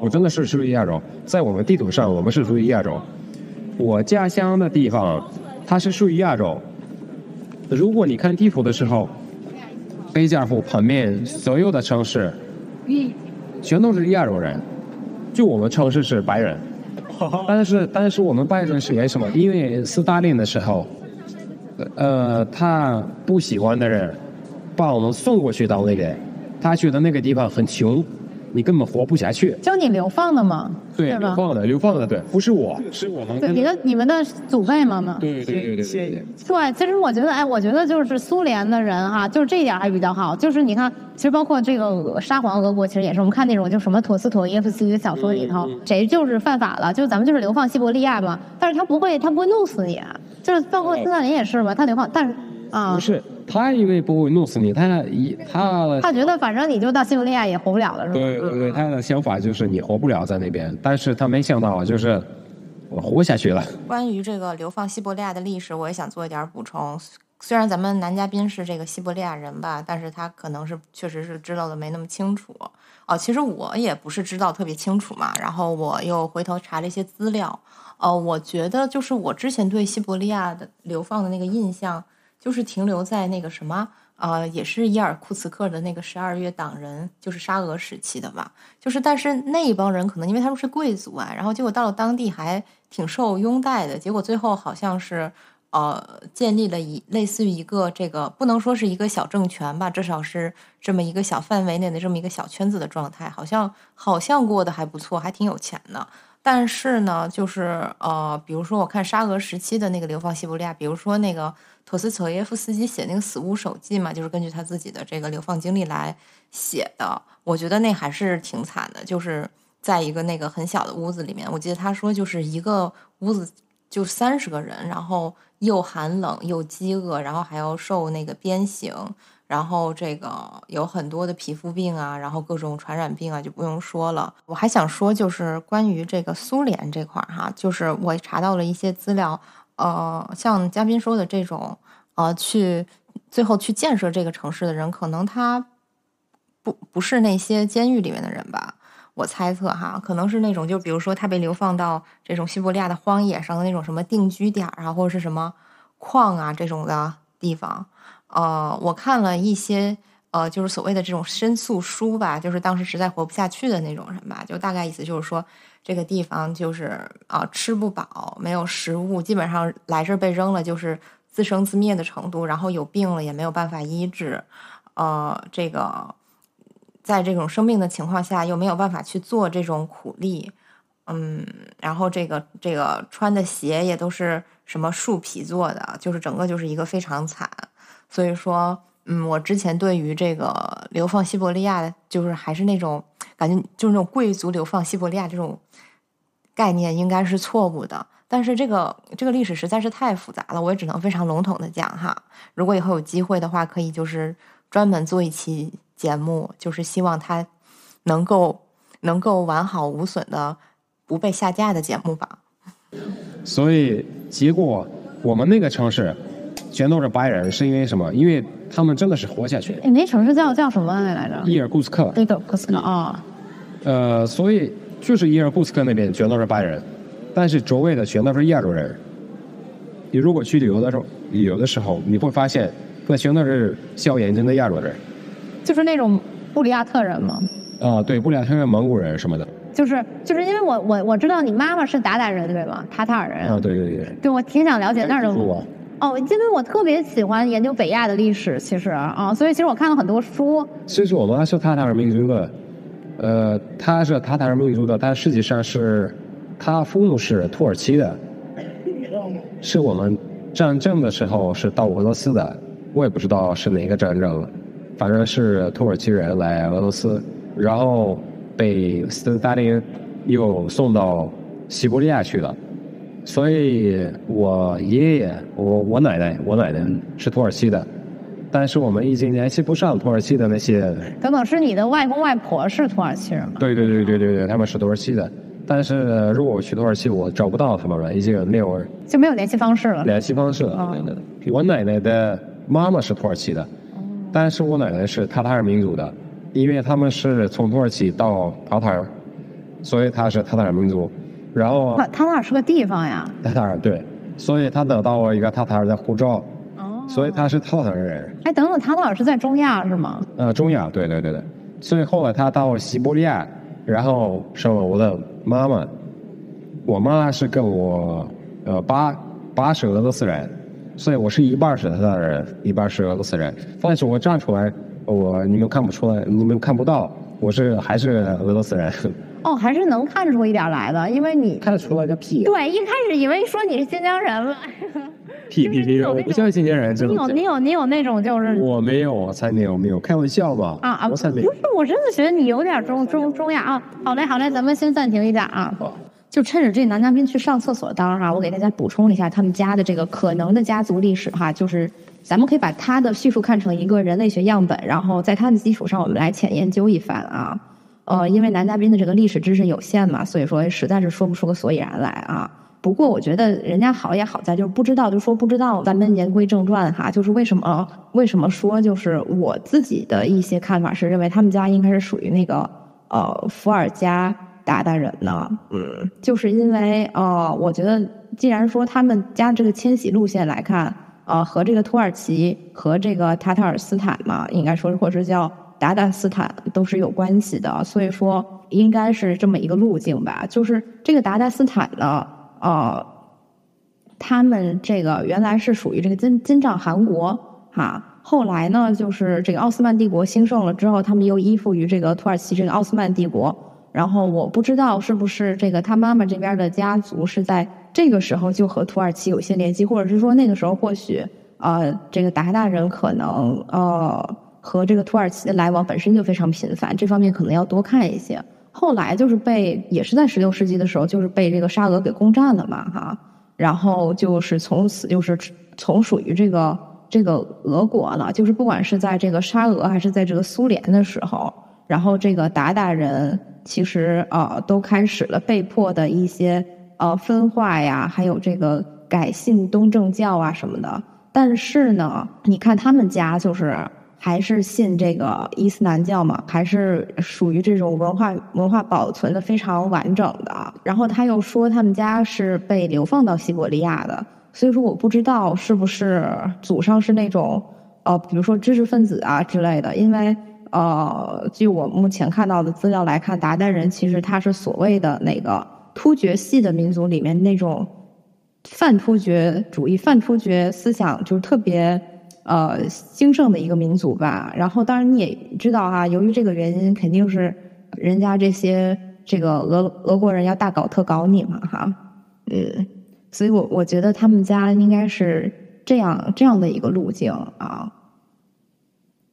我真的是属于亚洲，在我们地图上我们是属于亚洲。我家乡的地方它是属于亚洲。如果你看地图的时候，贝加尔湖旁边所有的城市，全都是亚洲人，就我们城市是白人。但是但是我们白人是为什么？因为斯大林的时候，呃，他不喜欢的人把我们送过去到那边，他觉得那个地方很穷，你根本活不下去。就你流放的吗？对，吧流？放的，流放的，对，不是我，是我们对，你的你们的祖辈们嘛。对对对对对对。对，其实我觉得，哎，我觉得就是苏联的人哈，就是这一点还比较好。就是你看，其实包括这个俄沙皇俄国，其实也是我们看那种就什么陀思妥耶夫斯基的小说里头，嗯谁就是犯法了，就咱们就是流放西伯利亚嘛。但是他不会，他不会弄死你，啊就是包括斯大林也是嘛，他流放，但是啊不，是他以为不会弄死你，他一他他觉得反正你就到西伯利亚也活不了了，是吧？对对对，他的想法就是你活不了在那边，但是他没想到就是我活下去了。关于这个流放西伯利亚的历史，我也想做一点补充。虽然咱们男嘉宾是这个西伯利亚人吧，但是他可能是确实是知道的没那么清楚。哦，其实我也不是知道特别清楚嘛，然后我又回头查了一些资料。哦，我觉得就是我之前对西伯利亚的流放的那个印象，就是停留在那个什么，呃，也是伊尔库茨克的那个十二月党人，就是沙俄时期的吧。就是，但是那一帮人可能因为他们是贵族啊，然后结果到了当地还挺受拥戴的，结果最后好像是呃建立了一类似于一个这个不能说是一个小政权吧，至少是这么一个小范围内的这么一个小圈子的状态，好像好像过得还不错，还挺有钱的。但是呢，就是呃，比如说我看沙俄时期的那个流放西伯利亚，比如说那个陀思妥耶夫斯基写那个《死屋手记》嘛，就是根据他自己的这个流放经历来写的。我觉得那还是挺惨的，就是在一个那个很小的屋子里面，我记得他说就是一个屋子就三十个人，然后又寒冷又饥饿，然后还要受那个鞭刑，然后这个有很多的皮肤病啊，然后各种传染病啊，就不用说了。我还想说，就是关于这个苏联这块儿哈，就是我查到了一些资料，呃，像嘉宾说的这种，呃，去最后去建设这个城市的人，可能他不不是那些监狱里面的人吧。我猜测哈，可能是那种，就比如说他被流放到这种西伯利亚的荒野上的那种什么定居点啊，或者是什么矿啊这种的地方。呃，我看了一些呃，就是所谓的这种申诉书吧，就是当时实在活不下去的那种人吧，就大概意思就是说，这个地方就是啊吃不饱，没有食物，基本上来这儿被扔了就是自生自灭的程度，然后有病了也没有办法医治，呃，这个在这种生病的情况下又没有办法去做这种苦力，嗯，然后这个这个穿的鞋也都是什么树皮做的，就是整个就是一个非常惨。所以说，嗯，我之前对于这个流放西伯利亚，就是还是那种感觉，就是那种贵族流放西伯利亚这种概念，应该是错误的。但是这个这个历史实在是太复杂了，我也只能非常笼统的讲哈。如果以后有机会的话，可以就是专门做一期节目，就是希望它能够能够完好无损的不被下架的节目吧。所以结果我们那个城市。全都是白人，是因为什么？因为他们真的是活下去。你那城市叫叫什么来着？伊尔库斯克。伊尔库斯克啊。呃，所以就是伊尔库斯克那边全都是白人，但是周围的全都是亚洲人。你如果去旅游的时候，旅游的时候你会发现，那全都是小眼睛的亚洲人。就是那种布里亚特人吗？啊，对，布里亚特人、蒙古人什么的。就是就是因为我我我知道你妈妈是鞑靼人对吗？塔塔尔人。啊，对对对。对，我挺想了解那儿的。哦，因为我特别喜欢研究北亚的历史，其实啊，所以其实我看了很多书。其实我们是塔塔尔民族的，呃，他是塔塔尔民族的，但实际上是他父母是土耳其的，是我们战争的时候是到俄罗斯的，我也不知道是哪个战争，反正是土耳其人来俄罗斯，然后被斯大林又送到西伯利亚去了。所以，我爷爷、我我奶奶、我奶奶是土耳其的，但是我们已经联系不上土耳其的那些。等等，是你的外公外婆是土耳其人吗？对对对对对对，他们是土耳其的。但是如果我去土耳其，我找不到他们了，已经没有就没有联系方式了。联系方式了。我奶奶的妈妈是土耳其的，但是我奶奶是塔塔尔民族的，因为他们是从土耳其到塔塔尔，所以他是塔塔尔民族。然后，塔塔尔是个地方呀。塔塔尔对，所以他得到我一个塔塔尔的护照。哦。所以他是塔塔尔人。哎，等等，塔塔尔是在中亚是吗？呃，中亚，对对对对。所以后来他到西伯利亚，然后生了我的妈妈。我妈是跟我，呃，爸爸是俄罗斯人，所以我是一半是塔塔尔人，一半是俄罗斯人。但是我站出来，我你们看不出来，你们看不到，我是还是俄罗斯人。哦，还是能看出一点来的，因为你看得出来个屁。对，一开始以为说你是新疆人了。屁屁屁！我不像新疆人，真的。你有你有你有那种就是。我没有，我才没有没有，开玩笑吧？啊啊！不是，我真的觉得你有点中中中亚啊。好嘞好嘞，咱们先暂停一下啊。就趁着这男嘉宾去上厕所当哈，我给大家补充一下他们家的这个可能的家族历史哈，就是咱们可以把他的叙述看成一个人类学样本，然后在他的基础上我们来浅研究一番啊。呃，因为男嘉宾的这个历史知识有限嘛，所以说实在是说不出个所以然来啊。不过我觉得人家好也好在就是不知道就说不知道。咱们言归正传哈，就是为什么为什么说就是我自己的一些看法是认为他们家应该是属于那个呃伏尔加鞑靼人呢？嗯，就是因为呃，我觉得既然说他们家这个迁徙路线来看，呃，和这个土耳其和这个塔塔尔斯坦嘛，应该说或者叫。达达斯坦都是有关系的，所以说应该是这么一个路径吧。就是这个达达斯坦呢，呃，他们这个原来是属于这个金金帐汗国哈，后来呢，就是这个奥斯曼帝国兴盛了之后，他们又依附于这个土耳其这个奥斯曼帝国。然后我不知道是不是这个他妈妈这边的家族是在这个时候就和土耳其有些联系，或者是说那个时候或许呃这个达达人可能呃。和这个土耳其的来往本身就非常频繁，这方面可能要多看一些。后来就是被，也是在十六世纪的时候，就是被这个沙俄给攻占了嘛，哈。然后就是从此就是从属于这个这个俄国了，就是不管是在这个沙俄还是在这个苏联的时候，然后这个鞑靼人其实呃都开始了被迫的一些呃分化呀，还有这个改信东正教啊什么的。但是呢，你看他们家就是还是信这个伊斯兰教嘛，还是属于这种文化文化保存的非常完整的。然后他又说他们家是被流放到西伯利亚的，所以说我不知道是不是祖上是那种呃，比如说知识分子啊之类的。因为呃，据我目前看到的资料来看，鞑靼人其实他是所谓的那个突厥系的民族里面那种。泛突厥主义、泛突厥思想就是特别呃兴盛的一个民族吧。然后，当然你也知道哈，由于这个原因，肯定是人家这些这个俄俄国人要大搞特搞你嘛哈。嗯，所以我我觉得他们家应该是这样这样的一个路径啊。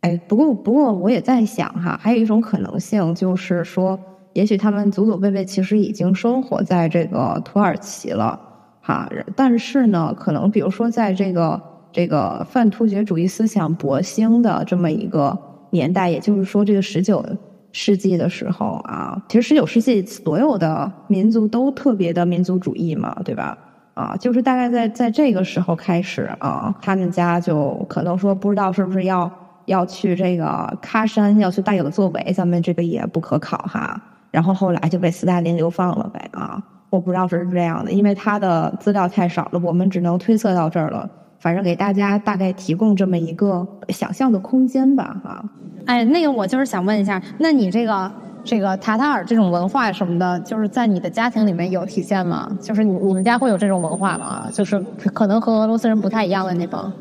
哎，不过不过我也在想哈，还有一种可能性就是说，也许他们祖祖辈辈其实已经生活在这个土耳其了。哈，但是呢，可能比如说，在这个这个泛突厥主义思想勃兴的这么一个年代，也就是说，这个十九世纪的时候啊，其实十九世纪所有的民族都特别的民族主义嘛，对吧？啊，就是大概在在这个时候开始啊，他们家就可能说不知道是不是要要去这个喀山，要去大有作为，咱们这个也不可考哈。然后后来就被斯大林流放了呗啊。我不知道是这样的，因为他的资料太少了，我们只能推测到这儿了。反正给大家大概提供这么一个想象的空间吧，哈。哎，那个我就是想问一下，那你这个这个塔塔尔这种文化什么的，就是在你的家庭里面有体现吗？就是你你们家会有这种文化吗？就是可能和俄罗斯人不太一样的地方。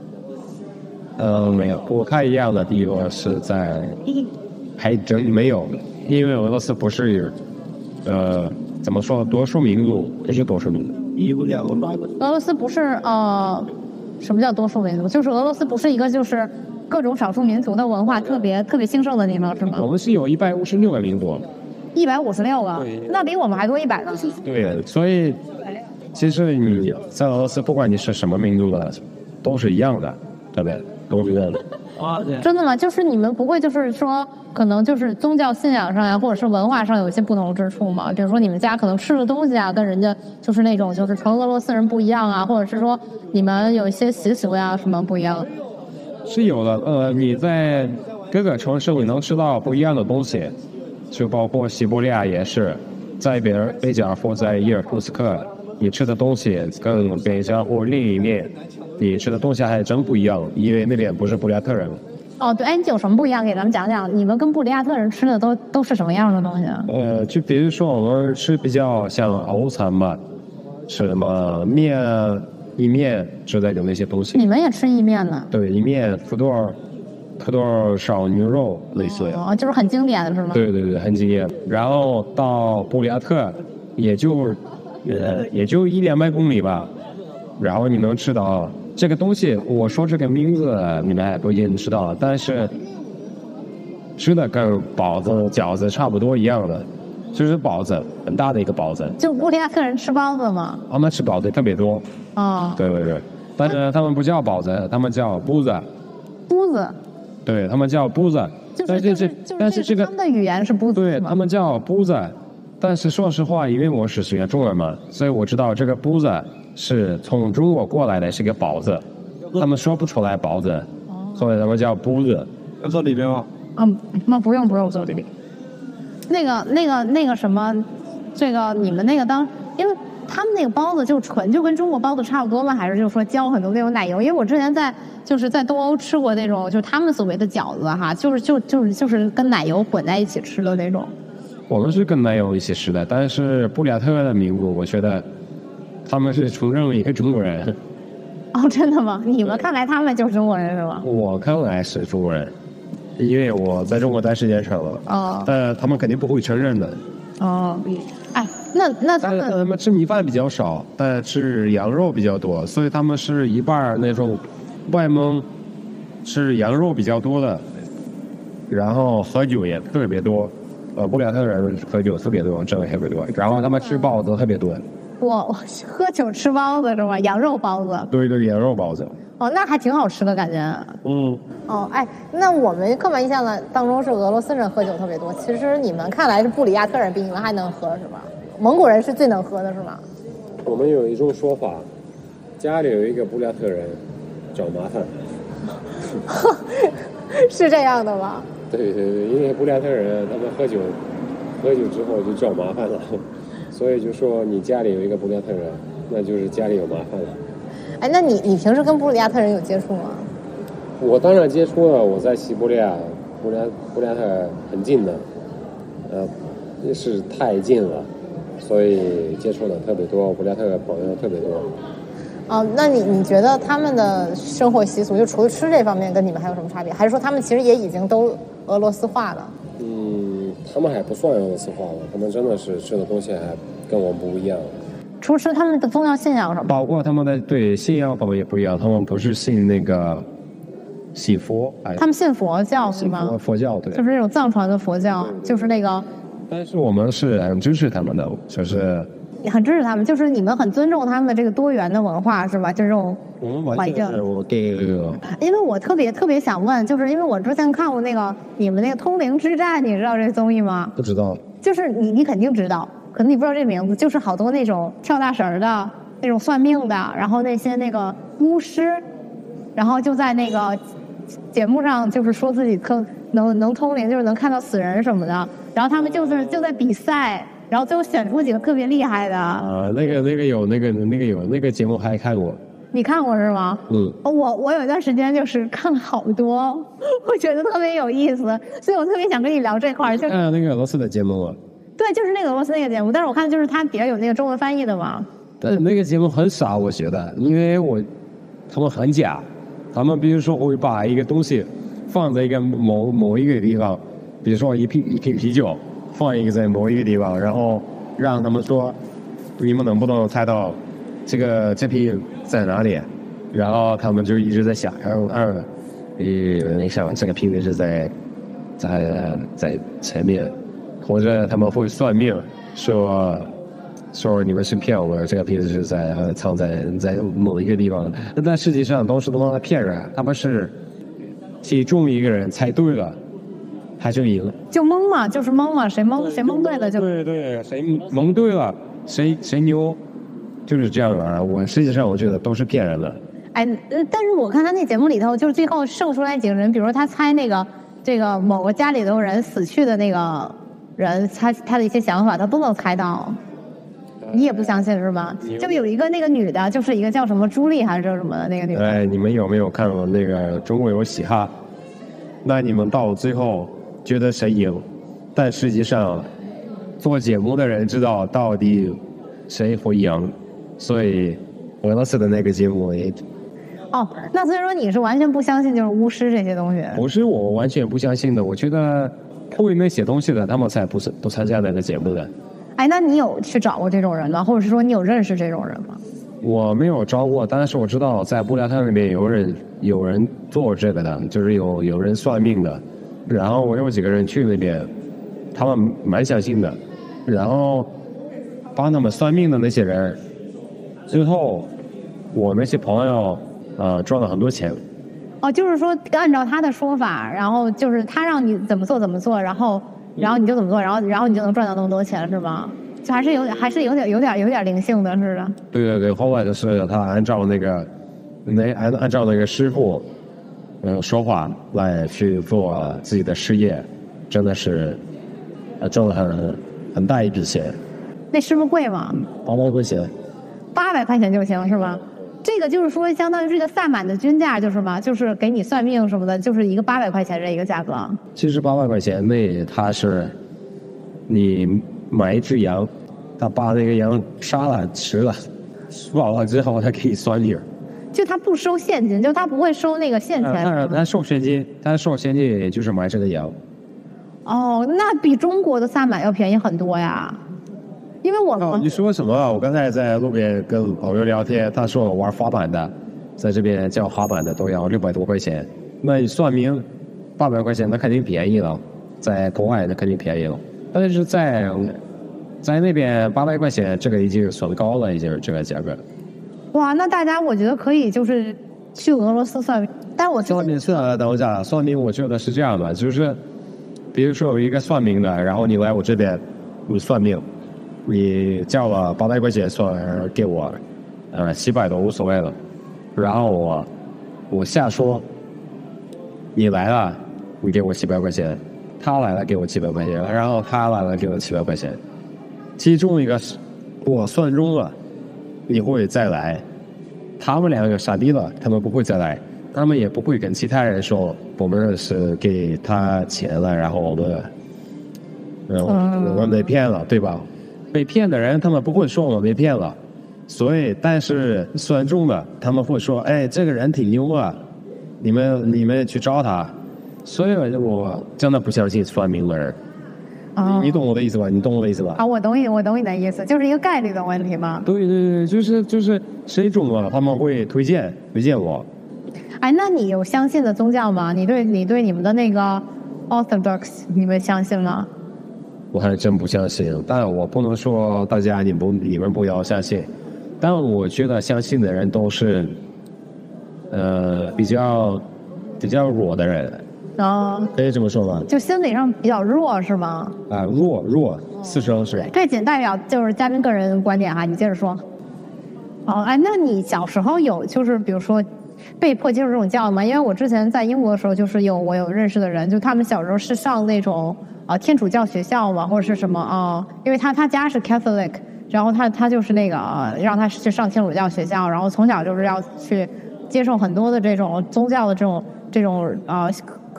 呃，没有，不太一样的地方是在，还真没有，因为俄罗斯不是，呃。怎么说？多数民族也是多数民族。俄罗斯不是呃，什么叫多数民族？就是俄罗斯不是一个就是各种少数民族的文化特别特别兴盛的地方，是吗？我们是有一百五十六个民族。一百五十六个，那比我们还多一百呢。对，所以其实你在俄罗斯，不管你是什么民族的，都是一样的，对不对？都是一样的。啊，真的吗？就是你们不会就是说，可能就是宗教信仰上呀，或者是文化上有一些不同之处吗？比如说你们家可能吃的东西啊，跟人家就是那种就是纯俄罗斯人不一样啊，或者是说你们有一些习俗呀什么不一样？是有的，呃，你在各个城市你能吃到不一样的东西，就包括西伯利亚也是，在别尔贝加尔或在伊尔库斯克，你吃的东西跟北疆或另一面。你吃的东西还真不一样，因为那边不是布里亚特人。哦，对，哎，你有什么不一样？给咱们讲讲，你们跟布里亚特人吃的都都是什么样的东西？呃，就比如说我们吃比较像欧餐吧，吃什么面、意面之类的那些东西。你们也吃意面呢？对，意面、土豆、土豆烧牛肉类似。哦，就是很经典的是吗？对对对，很经典。然后到布里亚特，也就呃也就一两百公里吧，然后你能吃到。这个东西，我说这个名字你们不一定知道，但是吃的跟包子、饺子差不多一样的，就是包子，很大的一个包子。就布里亚特人吃包子吗？他们吃包子特别多。哦。对对对，但是他们不叫包子，他们叫布子。布子。对他们叫布子。但是这，但是这个他们的语言是布子对他们叫布子，但是说实话，因为我是学中文嘛，所以我知道这个布子。是从中国过来的，是个包子，他们说不出来包子，所以他们叫布子。要坐里边吗？嗯，那不用不用坐里边。那个那个那个什么，这个你们那个当，因为他们那个包子就纯就跟中国包子差不多吗？还是就是说浇很多那种奶油？因为我之前在就是在东欧吃过那种，就是他们所谓的饺子哈，就是就就是就是跟奶油混在一起吃的那种。我们是跟奶油一起吃的，但是布里亚特的民族，我觉得。他们是承认一个中国人，哦，真的吗？你们看来他们就是中国人是吗？我看来是中国人，因为我在中国待时间长了。哦。但他们肯定不会承认的。哦，哎，那那他们他们吃米饭比较少，但吃羊肉比较多，所以他们是一半那种外蒙吃羊肉比较多的，然后喝酒也特别多。呃，布里亚特人喝酒特别多，真的特别多。然后他们吃包子特别多。我我 喝酒吃包子是吗？羊肉包子，对对，羊肉包子。哦，那还挺好吃的感觉。嗯，哦，哎，那我们刻板印象呢当中是俄罗斯人喝酒特别多，其实你们看来是布里亚特人比你们还能喝是吧？蒙古人是最能喝的是吗？我们有一种说法，家里有一个布里亚特人找麻烦。是这样的吗？对对对，因为布里亚特人他们喝酒，喝酒之后就找麻烦了，所以就说你家里有一个布里亚特人，那就是家里有麻烦了。哎，那你你平时跟布里亚特人有接触吗？我当然接触了，我在西伯利亚，布里亚布里亚特很近的，呃，是太近了，所以接触的特别多，布里亚特朋友特别多。哦，那你你觉得他们的生活习俗，就除了吃这方面，跟你们还有什么差别？还是说他们其实也已经都俄罗斯化了？嗯，他们还不算俄罗斯化了，他们真的是吃的东西还跟我们不一样。除吃他们的宗教信仰什么？包括他们的对信仰方面也不一样，他们不是信那个信佛，哎，他们信佛教是吗佛？教对。就是那种藏传的佛教，就是那个但是我们是很支持他们的，就是你很支持他们，就是你们很尊重他们的这个多元的文化是吧？就是这种环境因为我特别特别想问，就是因为我之前看过那个你们那个《通灵之战》，你知道这综艺吗？不知道，就是你你肯定知道，可能你不知道这名字，就是好多那种跳大神儿的、那种算命的，然后那些那个巫师，然后就在那个节目上就是说自己特能能通灵，就是能看到死人什么的，然后他们就是就在比赛，然后最后选出几个特别厉害的，啊，那个那个有那个那个有那个节目还看过，你看过是吗？嗯，我我有一段时间就是看了好多，我觉得特别有意思，所以我特别想跟你聊这块儿，就看那个俄罗斯的节目吗？对，就是那个俄罗斯那个节目，但是我看就是它底下有那个中文翻译的嘛。但是那个节目很傻，我觉得，因为我他们很假，他们比如说会把一个东西放在一个某某一个地方，比如说一瓶一瓶啤酒放一个在某一个地方，然后让他们说你们能不能猜到这个这批在哪里？然后他们就一直在想，然后二，呃，你想这个瓶子是在在在前面，或者他们会算命说。说你们是骗我们，这个瓶子是在藏在在某一个地方，但实际上都是他妈骗人，他们是其中一个人猜对了，他就赢了。就蒙嘛，就是蒙嘛，谁蒙谁蒙对了就。对对，谁蒙对了，谁谁牛，就是这样啊。我实际上我觉得都是骗人的。哎，呃但是我看他那节目里头，就是最后剩出来几个人，比如他猜那个这个某个家里头人死去的那个人，他他的一些想法，他都能猜到。你也不相信是吧？就有一个那个女的，就是一个叫什么朱莉还是叫什么的那个女的。哎，你们有没有看过那个中国有嘻哈？那你们到最后觉得谁赢？但实际上，做节目的人知道到底谁会赢，所以俄罗斯的那个节目也哦，那所以说你是完全不相信就是巫师这些东西。不是我完全不相信的。我觉得会那写东西的，他们才不是不参加那个节目的。哎，那你有去找过这种人吗？或者是说你有认识这种人吗？我没有招过，但是我知道在布料摊那边有人有人做这个的，就是有有人算命的。然后我有几个人去那边，他们蛮相信的。然后帮他们算命的那些人，最后我那些朋友呃赚了很多钱。哦，就是说按照他的说法，然后就是他让你怎么做怎么做，然后然后你就怎么做，然后然后你就能赚到那么多钱，是吗？就还是有点还是有点有点有点灵性的似的。对对对，后来就是他按照那个那按按照那个师傅嗯说话来去做自己的事业，真的是呃挣了很很大一笔钱，那师傅贵吗？八百块钱。八百块钱就行是吧？这个就是说，相当于这个萨满的均价就是嘛，就是给你算命什么的，就是一个八百块钱这一个价格。其实八百块钱那他是你买一只羊，他把那个羊杀了吃了，吃饱了之后他给你算命。就他不收现金，就他不会收那个现钱。当然他收现金，他收现金也就是买这个羊。哦，那比中国的萨满要便宜很多呀。因为我哦，你说什么啊？我刚才在路边跟朋友聊天，他说玩滑板的，在这边叫滑板的都要六百多块钱。那你算命八百块钱，那肯定便宜了，在国外那肯定便宜了。但是在在那边八百块钱，这个已经算高了，已经这个价格。哇，那大家我觉得可以就是去俄罗斯算，但我算命是等我讲，算命我觉得是这样的，就是比如说有一个算命的，然后你来我这边，你算命，你交了八百块钱算给我，呃，七百都无所谓了，然后我我瞎说，你来了，你给我七百块钱，他来了给我七百块钱，然后他来了给我七百块钱，其中一个是我算中了。你会再来，他们两个傻逼了，他们不会再来，他们也不会跟其他人说我们是给他钱了，然后我们，然后我们被骗了，对吧？被骗的人他们不会说我们被骗了，所以但是算中的他们会说，哎，这个人挺牛啊，你们你们去找他，所以我真的不相信算命的人。啊，你懂我的意思吧？你懂我的意思吧？啊，我懂你，我懂你的意思，就是一个概率的问题吗？对对对，就是就是谁中了，他们会推荐推荐我。哎，那你有相信的宗教吗？你对你对你们的那个 Orthodox，你们相信吗？我还真不相信，但我不能说大家你不你们不要相信，但我觉得相信的人都是，呃，比较比较弱的人。啊，可以这么说吧，就心理上比较弱是吗？啊，弱弱，四声是。这仅代表就是嘉宾个人观点哈，你接着说。哦，哎，那你小时候有就是比如说被迫接受这种教育吗？因为我之前在英国的时候，就是有我有认识的人，就他们小时候是上那种啊天主教学校嘛，或者是什么啊，因为他他家是 Catholic，然后他他就是那个让他去上天主教学校，然后从小就是要去接受很多的这种宗教的这种这种啊。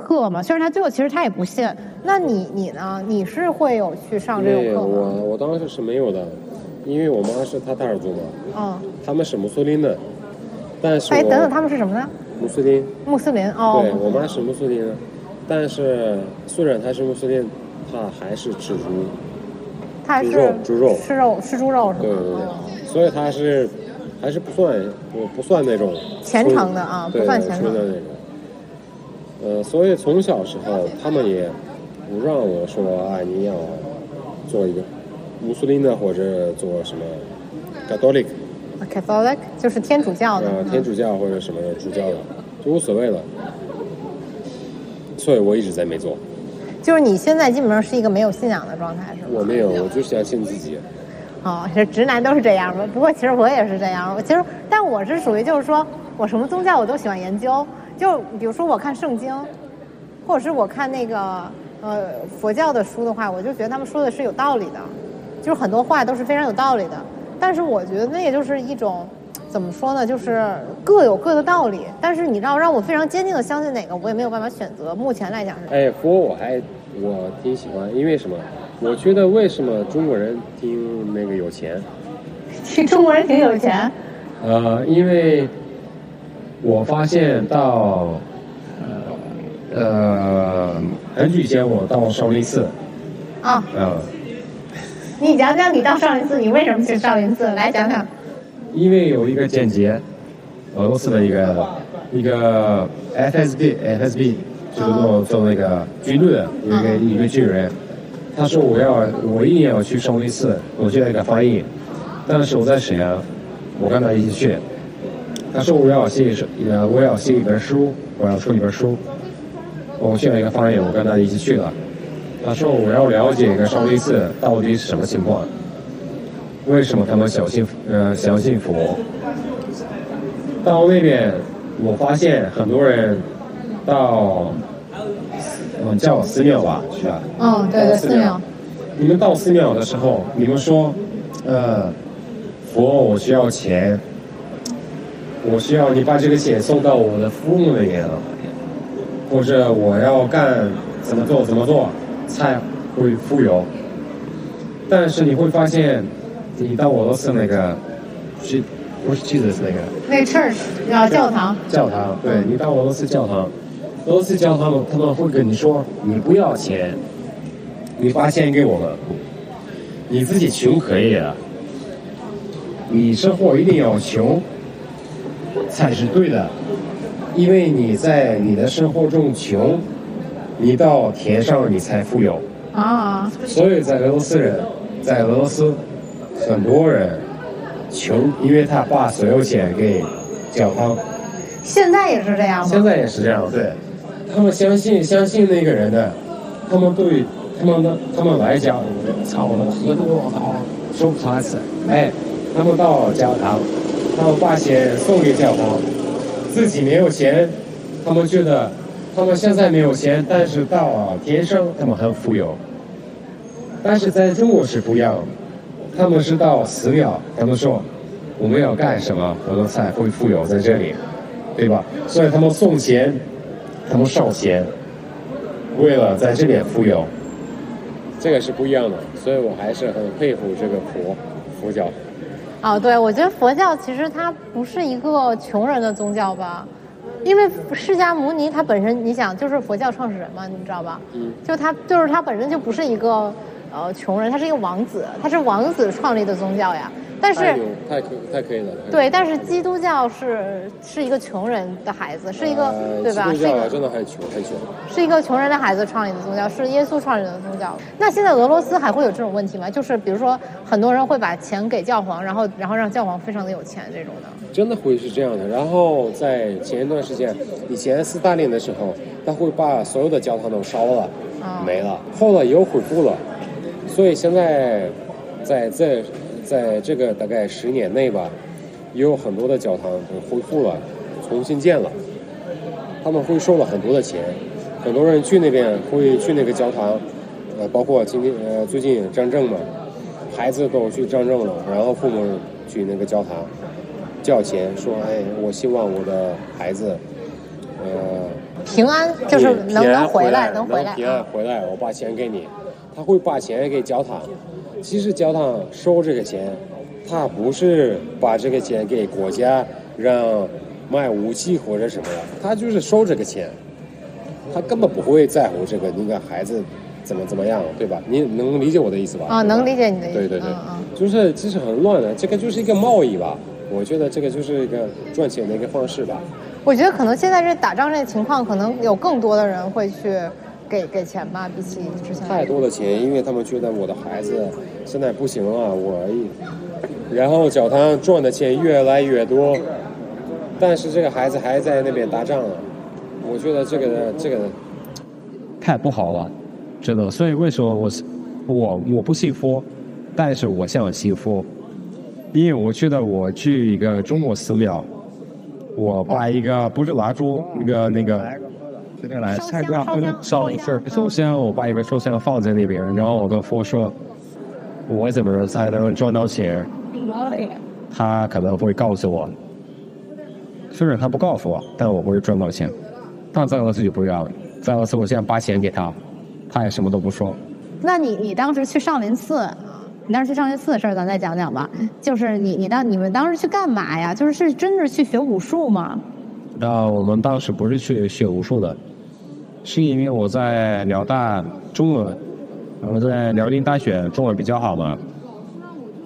课嘛，虽然他最后其实他也不信。那你你呢？你是会有去上这种课吗？我我当时是没有的，因为我妈是塔塔尔族嘛。嗯。他们是穆斯林的，但是。哎，等等，他们是什么呢？穆斯林。穆斯林哦。对我妈是穆斯林，但是虽然她是穆斯林，她还是吃猪。她还是猪肉。吃肉吃猪肉是吗？对对对。所以她是还是不算不不算那种虔诚的啊，不算虔诚的那种。呃，所以从小时候，他们也不让我说啊，你要做一个穆斯林的，或者做什么 Catholic。Catholic 就是天主教的。呃天主教或者什么主教的，就无所谓了。所以我一直在没做。就是你现在基本上是一个没有信仰的状态，是吗？我没有，我就相信自己。哦，这直男都是这样的。不过其实我也是这样。我其实，但我是属于就是说我什么宗教我都喜欢研究。就比如说我看圣经，或者是我看那个呃佛教的书的话，我就觉得他们说的是有道理的，就是很多话都是非常有道理的。但是我觉得那也就是一种怎么说呢，就是各有各的道理。但是你要让我非常坚定的相信哪个，我也没有办法选择。目前来讲是。哎，佛我还我挺喜欢，因为什么？我觉得为什么中国人挺那个有钱？听中国人挺有钱？呃，因为。我发现到，呃呃，很久以前我到少林寺。啊。呃。你讲讲你到少林寺，你为什么去少林寺？来讲讲。因为有一个间谍，俄罗斯的一个一个 FSB，FSB 就是做做那个军队的一个一个军人，他说我要我一定要去少林寺，我需要一个翻译，但是我在沈阳，我跟他一起去。他说我要写一首，呃，我要写一本书，我要出一本书。我去了一个翻译，我跟他一起去了。他说我要了解一个少林寺到底是什么情况，为什么他们小信呃相信佛？到那边，我发现很多人到，嗯，叫寺庙吧，是吧？嗯，对对，寺庙。你们到寺庙的时候，你们说，呃，佛，我需要钱。我需要你把这个钱送到我的父母那边了，或者我要干怎么做怎么做才会富有。但是你会发现，你到俄罗斯那个，是不是 Jesus 那个？那 church 要教堂。教堂，对你到俄罗斯教堂，俄罗斯教堂他们会跟你说，你不要钱，你把钱给我们，你自己穷可以啊，你生活一定要穷。才是对的，因为你在你的生活中穷，你到天上你才富有啊。所以在俄罗斯人在俄罗斯，很多人穷，因为他把所有钱给教堂。现在也是这样吗？现在也是这样，对。他们相信相信那个人的，他们对他们的他们来讲，操我的喝多了，说不出来词。哎，他们到教堂，他们把钱送给教皇，自己没有钱，他们觉得他们现在没有钱，但是到了天上他们很富有。但是在中国是不一样的，他们是到寺庙，他们说我们要干什么，我们才会富有在这里，对吧？所以他们送钱，他们烧钱，为了在这边富有。这个是不一样的，所以我还是很佩服这个佛佛教。哦，对，我觉得佛教其实它不是一个穷人的宗教吧，因为释迦牟尼他本身，你想就是佛教创始人嘛，你知道吧？嗯。就他就是他本身就不是一个呃穷人，他是一个王子，他是王子创立的宗教呀。但是太可太可以了。对，但是基督教是是一个穷人的孩子，是一个、呃对吧？基是一个督教真的很穷很穷。是一个穷人的孩子创立的宗教，是耶稣创立的宗教。那现在俄罗斯还会有这种问题吗？就是比如说，很多人会把钱给教皇，然后然后让教皇非常的有钱这种的。真的会是这样的。然后在前一段时间，以前斯大林的时候，他会把所有的教堂都烧了，啊没了，后来又恢复了。所以现在在这在这个大概十年内吧，也有很多的教堂都恢复了，重新建了。他们会收了很多的钱，很多人去那边会去那个教堂，呃，包括今天呃最近战争嘛，孩子都去战争了，然后父母去那个教堂交钱，说哎，我希望我的孩子，呃，平安就是能能回来，能回来。平安啊回来，我把钱给你。他会把钱给教堂，其实教堂收这个钱，他不是把这个钱给国家让卖武器或者什么的，他就是收这个钱，他根本不会在乎这个那个孩子怎么怎么样，对吧？你能理解我的意思吧？啊，能理解你的意思。对对对嗯嗯，就是其实很乱的，这个就是一个贸易吧。我觉得这个就是一个赚钱的一个方式吧。我觉得可能现在这打仗这情况，可能有更多的人会去给给钱吧，比起之前。太多的钱，因为他们觉得我的孩子现在不行了，我然后教堂赚的钱越来越多，但是这个孩子还在那边打仗了，我觉得这个这个太不好了，真的。所以为什么我是我我不信佛，但是我想信佛，因为我觉得我去一个中国寺庙，我把一个不是蜡烛，一个那个。这个来，烧香烧香烧是首先我把一个手香放在那边，然后我跟佛说，我怎么才能赚到钱？他可能会告诉我，虽然他不告诉我，但我不会赚到钱。但在俄罗斯就不一样了，在俄罗斯我现在把钱给他，他也什么都不说。那你你当时去少林寺，你当时去少林寺的事儿，咱再讲讲吧。就是你你当你们当时去干嘛呀？就是是真是去学武术吗？那我们当时不是去学武术的，是因为我在辽大中文，我在辽宁大学中文比较好嘛。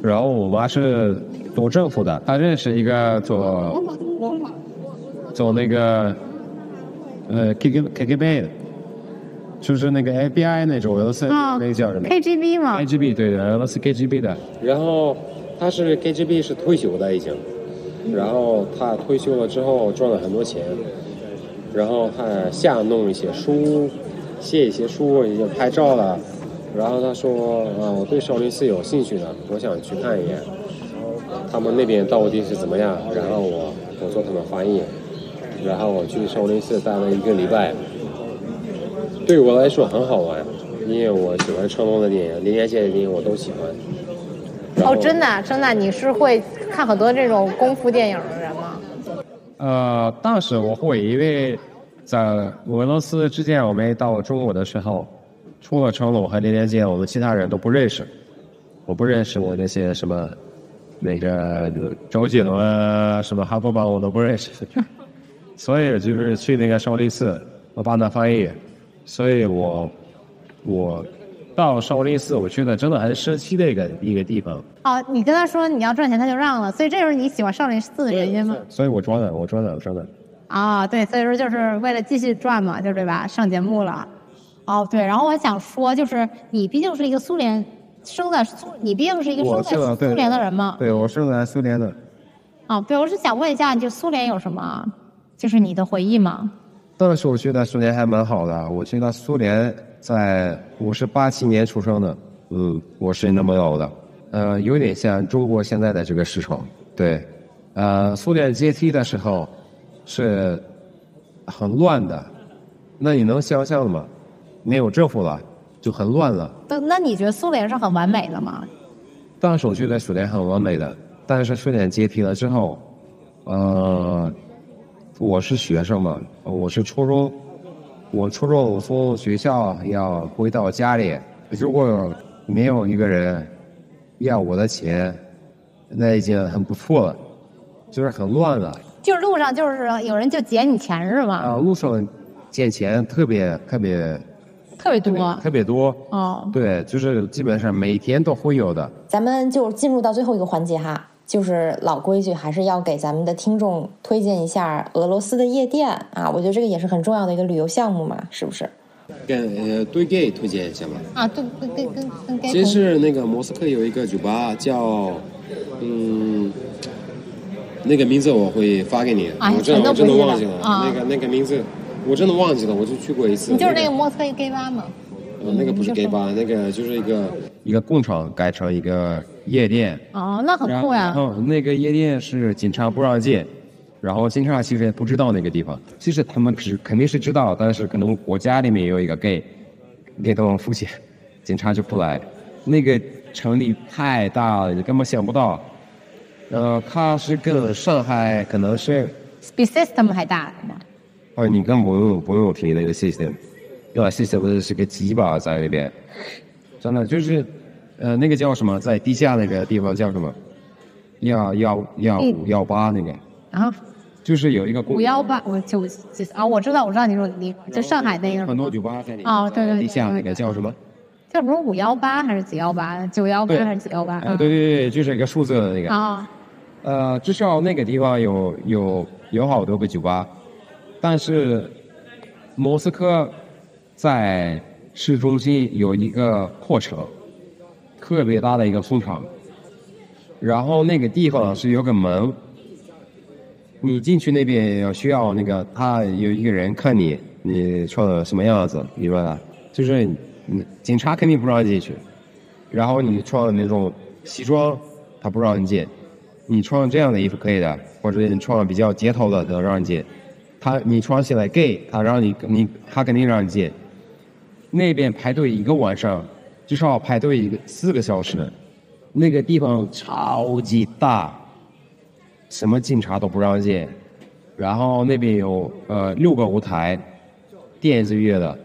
然后我妈是做政府的，她认识一个做做那个呃 K K K K B 的，就是那个 FBI 那种俄罗斯啊那个叫什么，KGB 嘛？？KGB 对的，俄罗斯 KGB 的。然后他是 KGB 是退休的已经，然后他退休了之后赚了很多钱，然后他瞎弄一些书，写一些书，也拍照了，然后他说啊，我对少林寺有兴趣的，我想去看一眼，他们那边到底是怎么样，然后我我做他们翻译，然后我去少林寺待了一个礼拜，对我来说很好玩，因为我喜欢成龙的电影，林连杰的电影我都喜欢。哦，真的啊真的啊，你是会看很多这种功夫电影的人吗？呃，当时我会，因为在俄罗斯之前我们到中国的时候，除了成龙和林连杰，我们其他人都不认识。我不认识我那些什么那个周杰伦啊，什么哈佛榜我都不认识，所以就是去那个少林寺，我帮他翻译，所以我我到少林寺，我觉得真的很神奇的一个一个地方，哦，你跟他说你要赚钱，他就让了，所以这就是你喜欢少林寺的原因吗？所以我装的，我装的，我装的。啊、对，所以说就是为了继续赚嘛，就对吧？上节目了。哦，对，然后我想说，就是你毕竟是一个苏联生在苏，你毕竟是一个生在苏联的人嘛。对我生在苏联的，啊，对，我是想问一下，就苏联有什么，就是你的回忆吗？当时我觉得苏联还蛮好的，我觉得苏联在我是八七年出生的，嗯，我是那么有的，呃，有点像中国现在的这个市场，对，呃，苏联解体的时候是很乱的，那你能想象吗？没有政府了，就很乱了。那那你觉得苏联是很完美的吗？当时我觉得苏联很完美的，但是苏联解体了之后，呃，我是学生嘛，我是初中，我初中从学校要回到家里，如果没有一个人要我的钱，那已经很不错了，就是很乱了就是路上就是有人就捡你钱是吗？啊，路上捡钱特别特别特别多。特别多，哦，对，就是基本上每天都会有的。咱们就进入到最后一个环节哈，就是老规矩，还是要给咱们的听众推荐一下俄罗斯的夜店啊。我觉得这个也是很重要的一个旅游项目嘛，是不是？跟呃对 gay 推荐一下吧。啊，对对对，跟跟 gay 其实那个莫斯科有一个酒吧叫，嗯，那个名字我会发给你，哎我真的我真的忘记了，啊那个那个名字我真的忘记了，我就去过一次。你就是那个个，莫斯科 gay 吧吗？呃那个不是嗯 gay 吧，那个就是一个一个工厂改成一个夜店，哦，那很酷呀。后那个夜店是警察不让进，然后警察其实也不知道那个地方，其实他们只肯定是知道，但是可能我家里面有一个 gay，给他们付钱，警察就不来。那个城里太大了，你根本想不到。呃，它是跟上海可能是，比 system 还大是吗？哦，你更不用不用提那个 system，因为？system 是个鸡巴在那边，真的就是，呃，那个叫什么，在地下那个地方叫什么？幺幺幺五幺八那个，啊，就是有一个公五幺八，我就就啊，我知道，我知道你说你在上海那个很多酒吧在里面。哦对对对地下那个叫什么？叫什么五幺八还是几幺八？九幺八还是几幺八？哎，对对对，就是一个数字的那个。啊，呃，至少那个地方有有有好多个酒吧，但是莫斯科在市中心有一个货车，特别大的一个工厂，然后那个地方是有个门，你进去那边要需要那个他有一个人看你你穿的什么样子，明白吧？就是警察肯定不让进去，然后你穿那种西装，他不让你进。你穿这样的衣服可以的，或者你穿比较街头的能让你进。他你穿起来 gay，他让你你他肯定让你进。那边排队一个晚上，至少排队一个四个小时。那个地方超级大，什么警察都不让进。然后那边有呃六个舞台，电子乐的。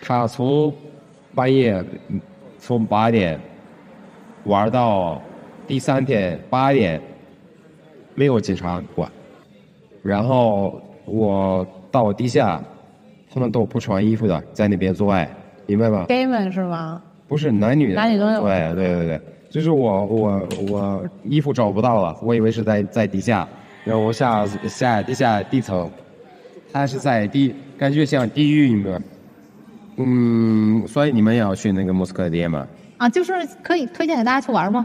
他从半夜从八点玩到第三天八点，没有警察管。然后我到地下，他们都不穿衣服的，在那边做爱，明白吗？gay 们是吗？不是男女的，男女都有对对对对，就是我我我衣服找不到了，我以为是在在地下，然后我下下地下地层，它是在地，感觉像地狱里面。嗯，所以你们也要去那个莫斯科店吗？啊，就是可以推荐给大家去玩吗？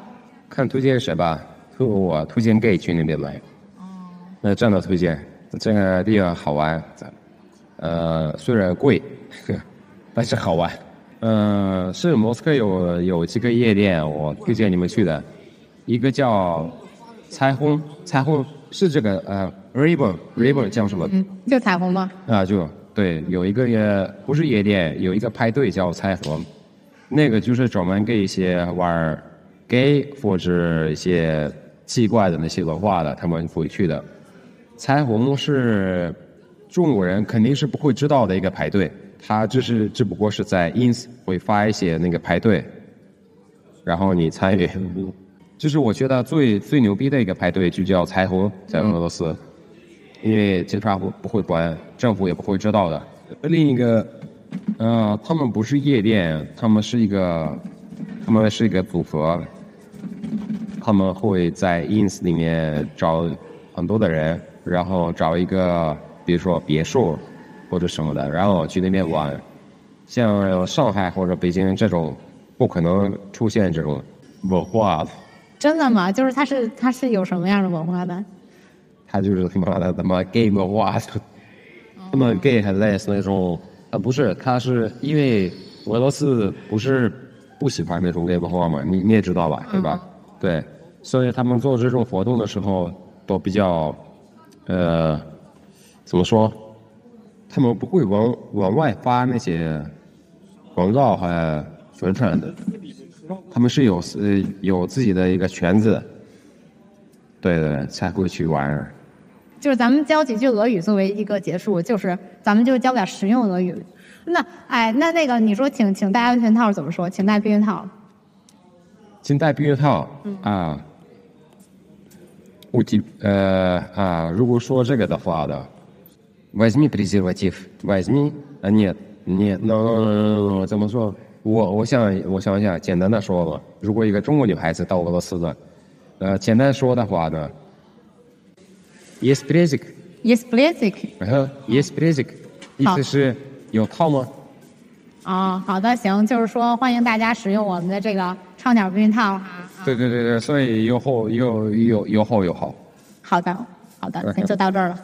看推荐谁吧，推我推荐 gay 去那边来。那真的推荐，这个地方好玩，呃，虽然贵，但是好玩。呃，是莫斯科有有几个夜店，我推荐你们去的，一个叫彩虹，彩虹是这个呃 ribbon ribbon 叫什么？嗯，就彩虹吗？啊，就对，有一个也不是夜店，有一个派对叫彩虹，那个就是专门给一些玩 gay 或者一些奇怪的那些文化的，他们会去的。彩虹是中国人肯定是不会知道的一个派对，他只是只不过是在 ins 会发一些那个派对，然后你参与。就是我觉得最最牛逼的一个派对就叫彩虹，在俄罗斯。因为警察不不会管，政府也不会知道的。另一个，呃，他们不是夜店，他们是一个，他们是一个组合，他们会在 ins 里面找很多的人，然后找一个，比如说别墅或者什么的，然后去那边玩。像上海或者北京这种不可能出现这种文化的。真的吗？就是它是它是有什么样的文化的？他就是他妈的他妈 gay 文化，他们 gay 还类似那种，啊，不是，他是因为俄罗斯不是不喜欢那种 gay 文化嘛，你你也知道吧，对吧？对，所以他们做这种活动的时候都比较，呃，怎么说？他们不会往往外发那些广告和宣传的，他们是有呃有自己的一个圈子，对对，才会去玩儿。就是咱们教几句俄语作为一个结束，就是咱们就教点实用俄语。那哎，那那个你说请请戴安全套怎么说？请戴避孕套。请戴避孕套啊。我记呃啊，如果说这个的话的 ，возьми презерватив, возьми 啊，нет нет no no no no 怎么说？我我想我想一下，简单的说吧，如果一个中国女孩子到俄罗斯的，呃，简单说的话呢，есть презик， Yes, basic。然后 есть презик，意好思是有套吗？啊、好的，行，就是说欢迎大家使用我们的这个畅鸟避孕套哈。对对对对，所以有后有有有后有好。好的，好的， OK 那就到这儿了。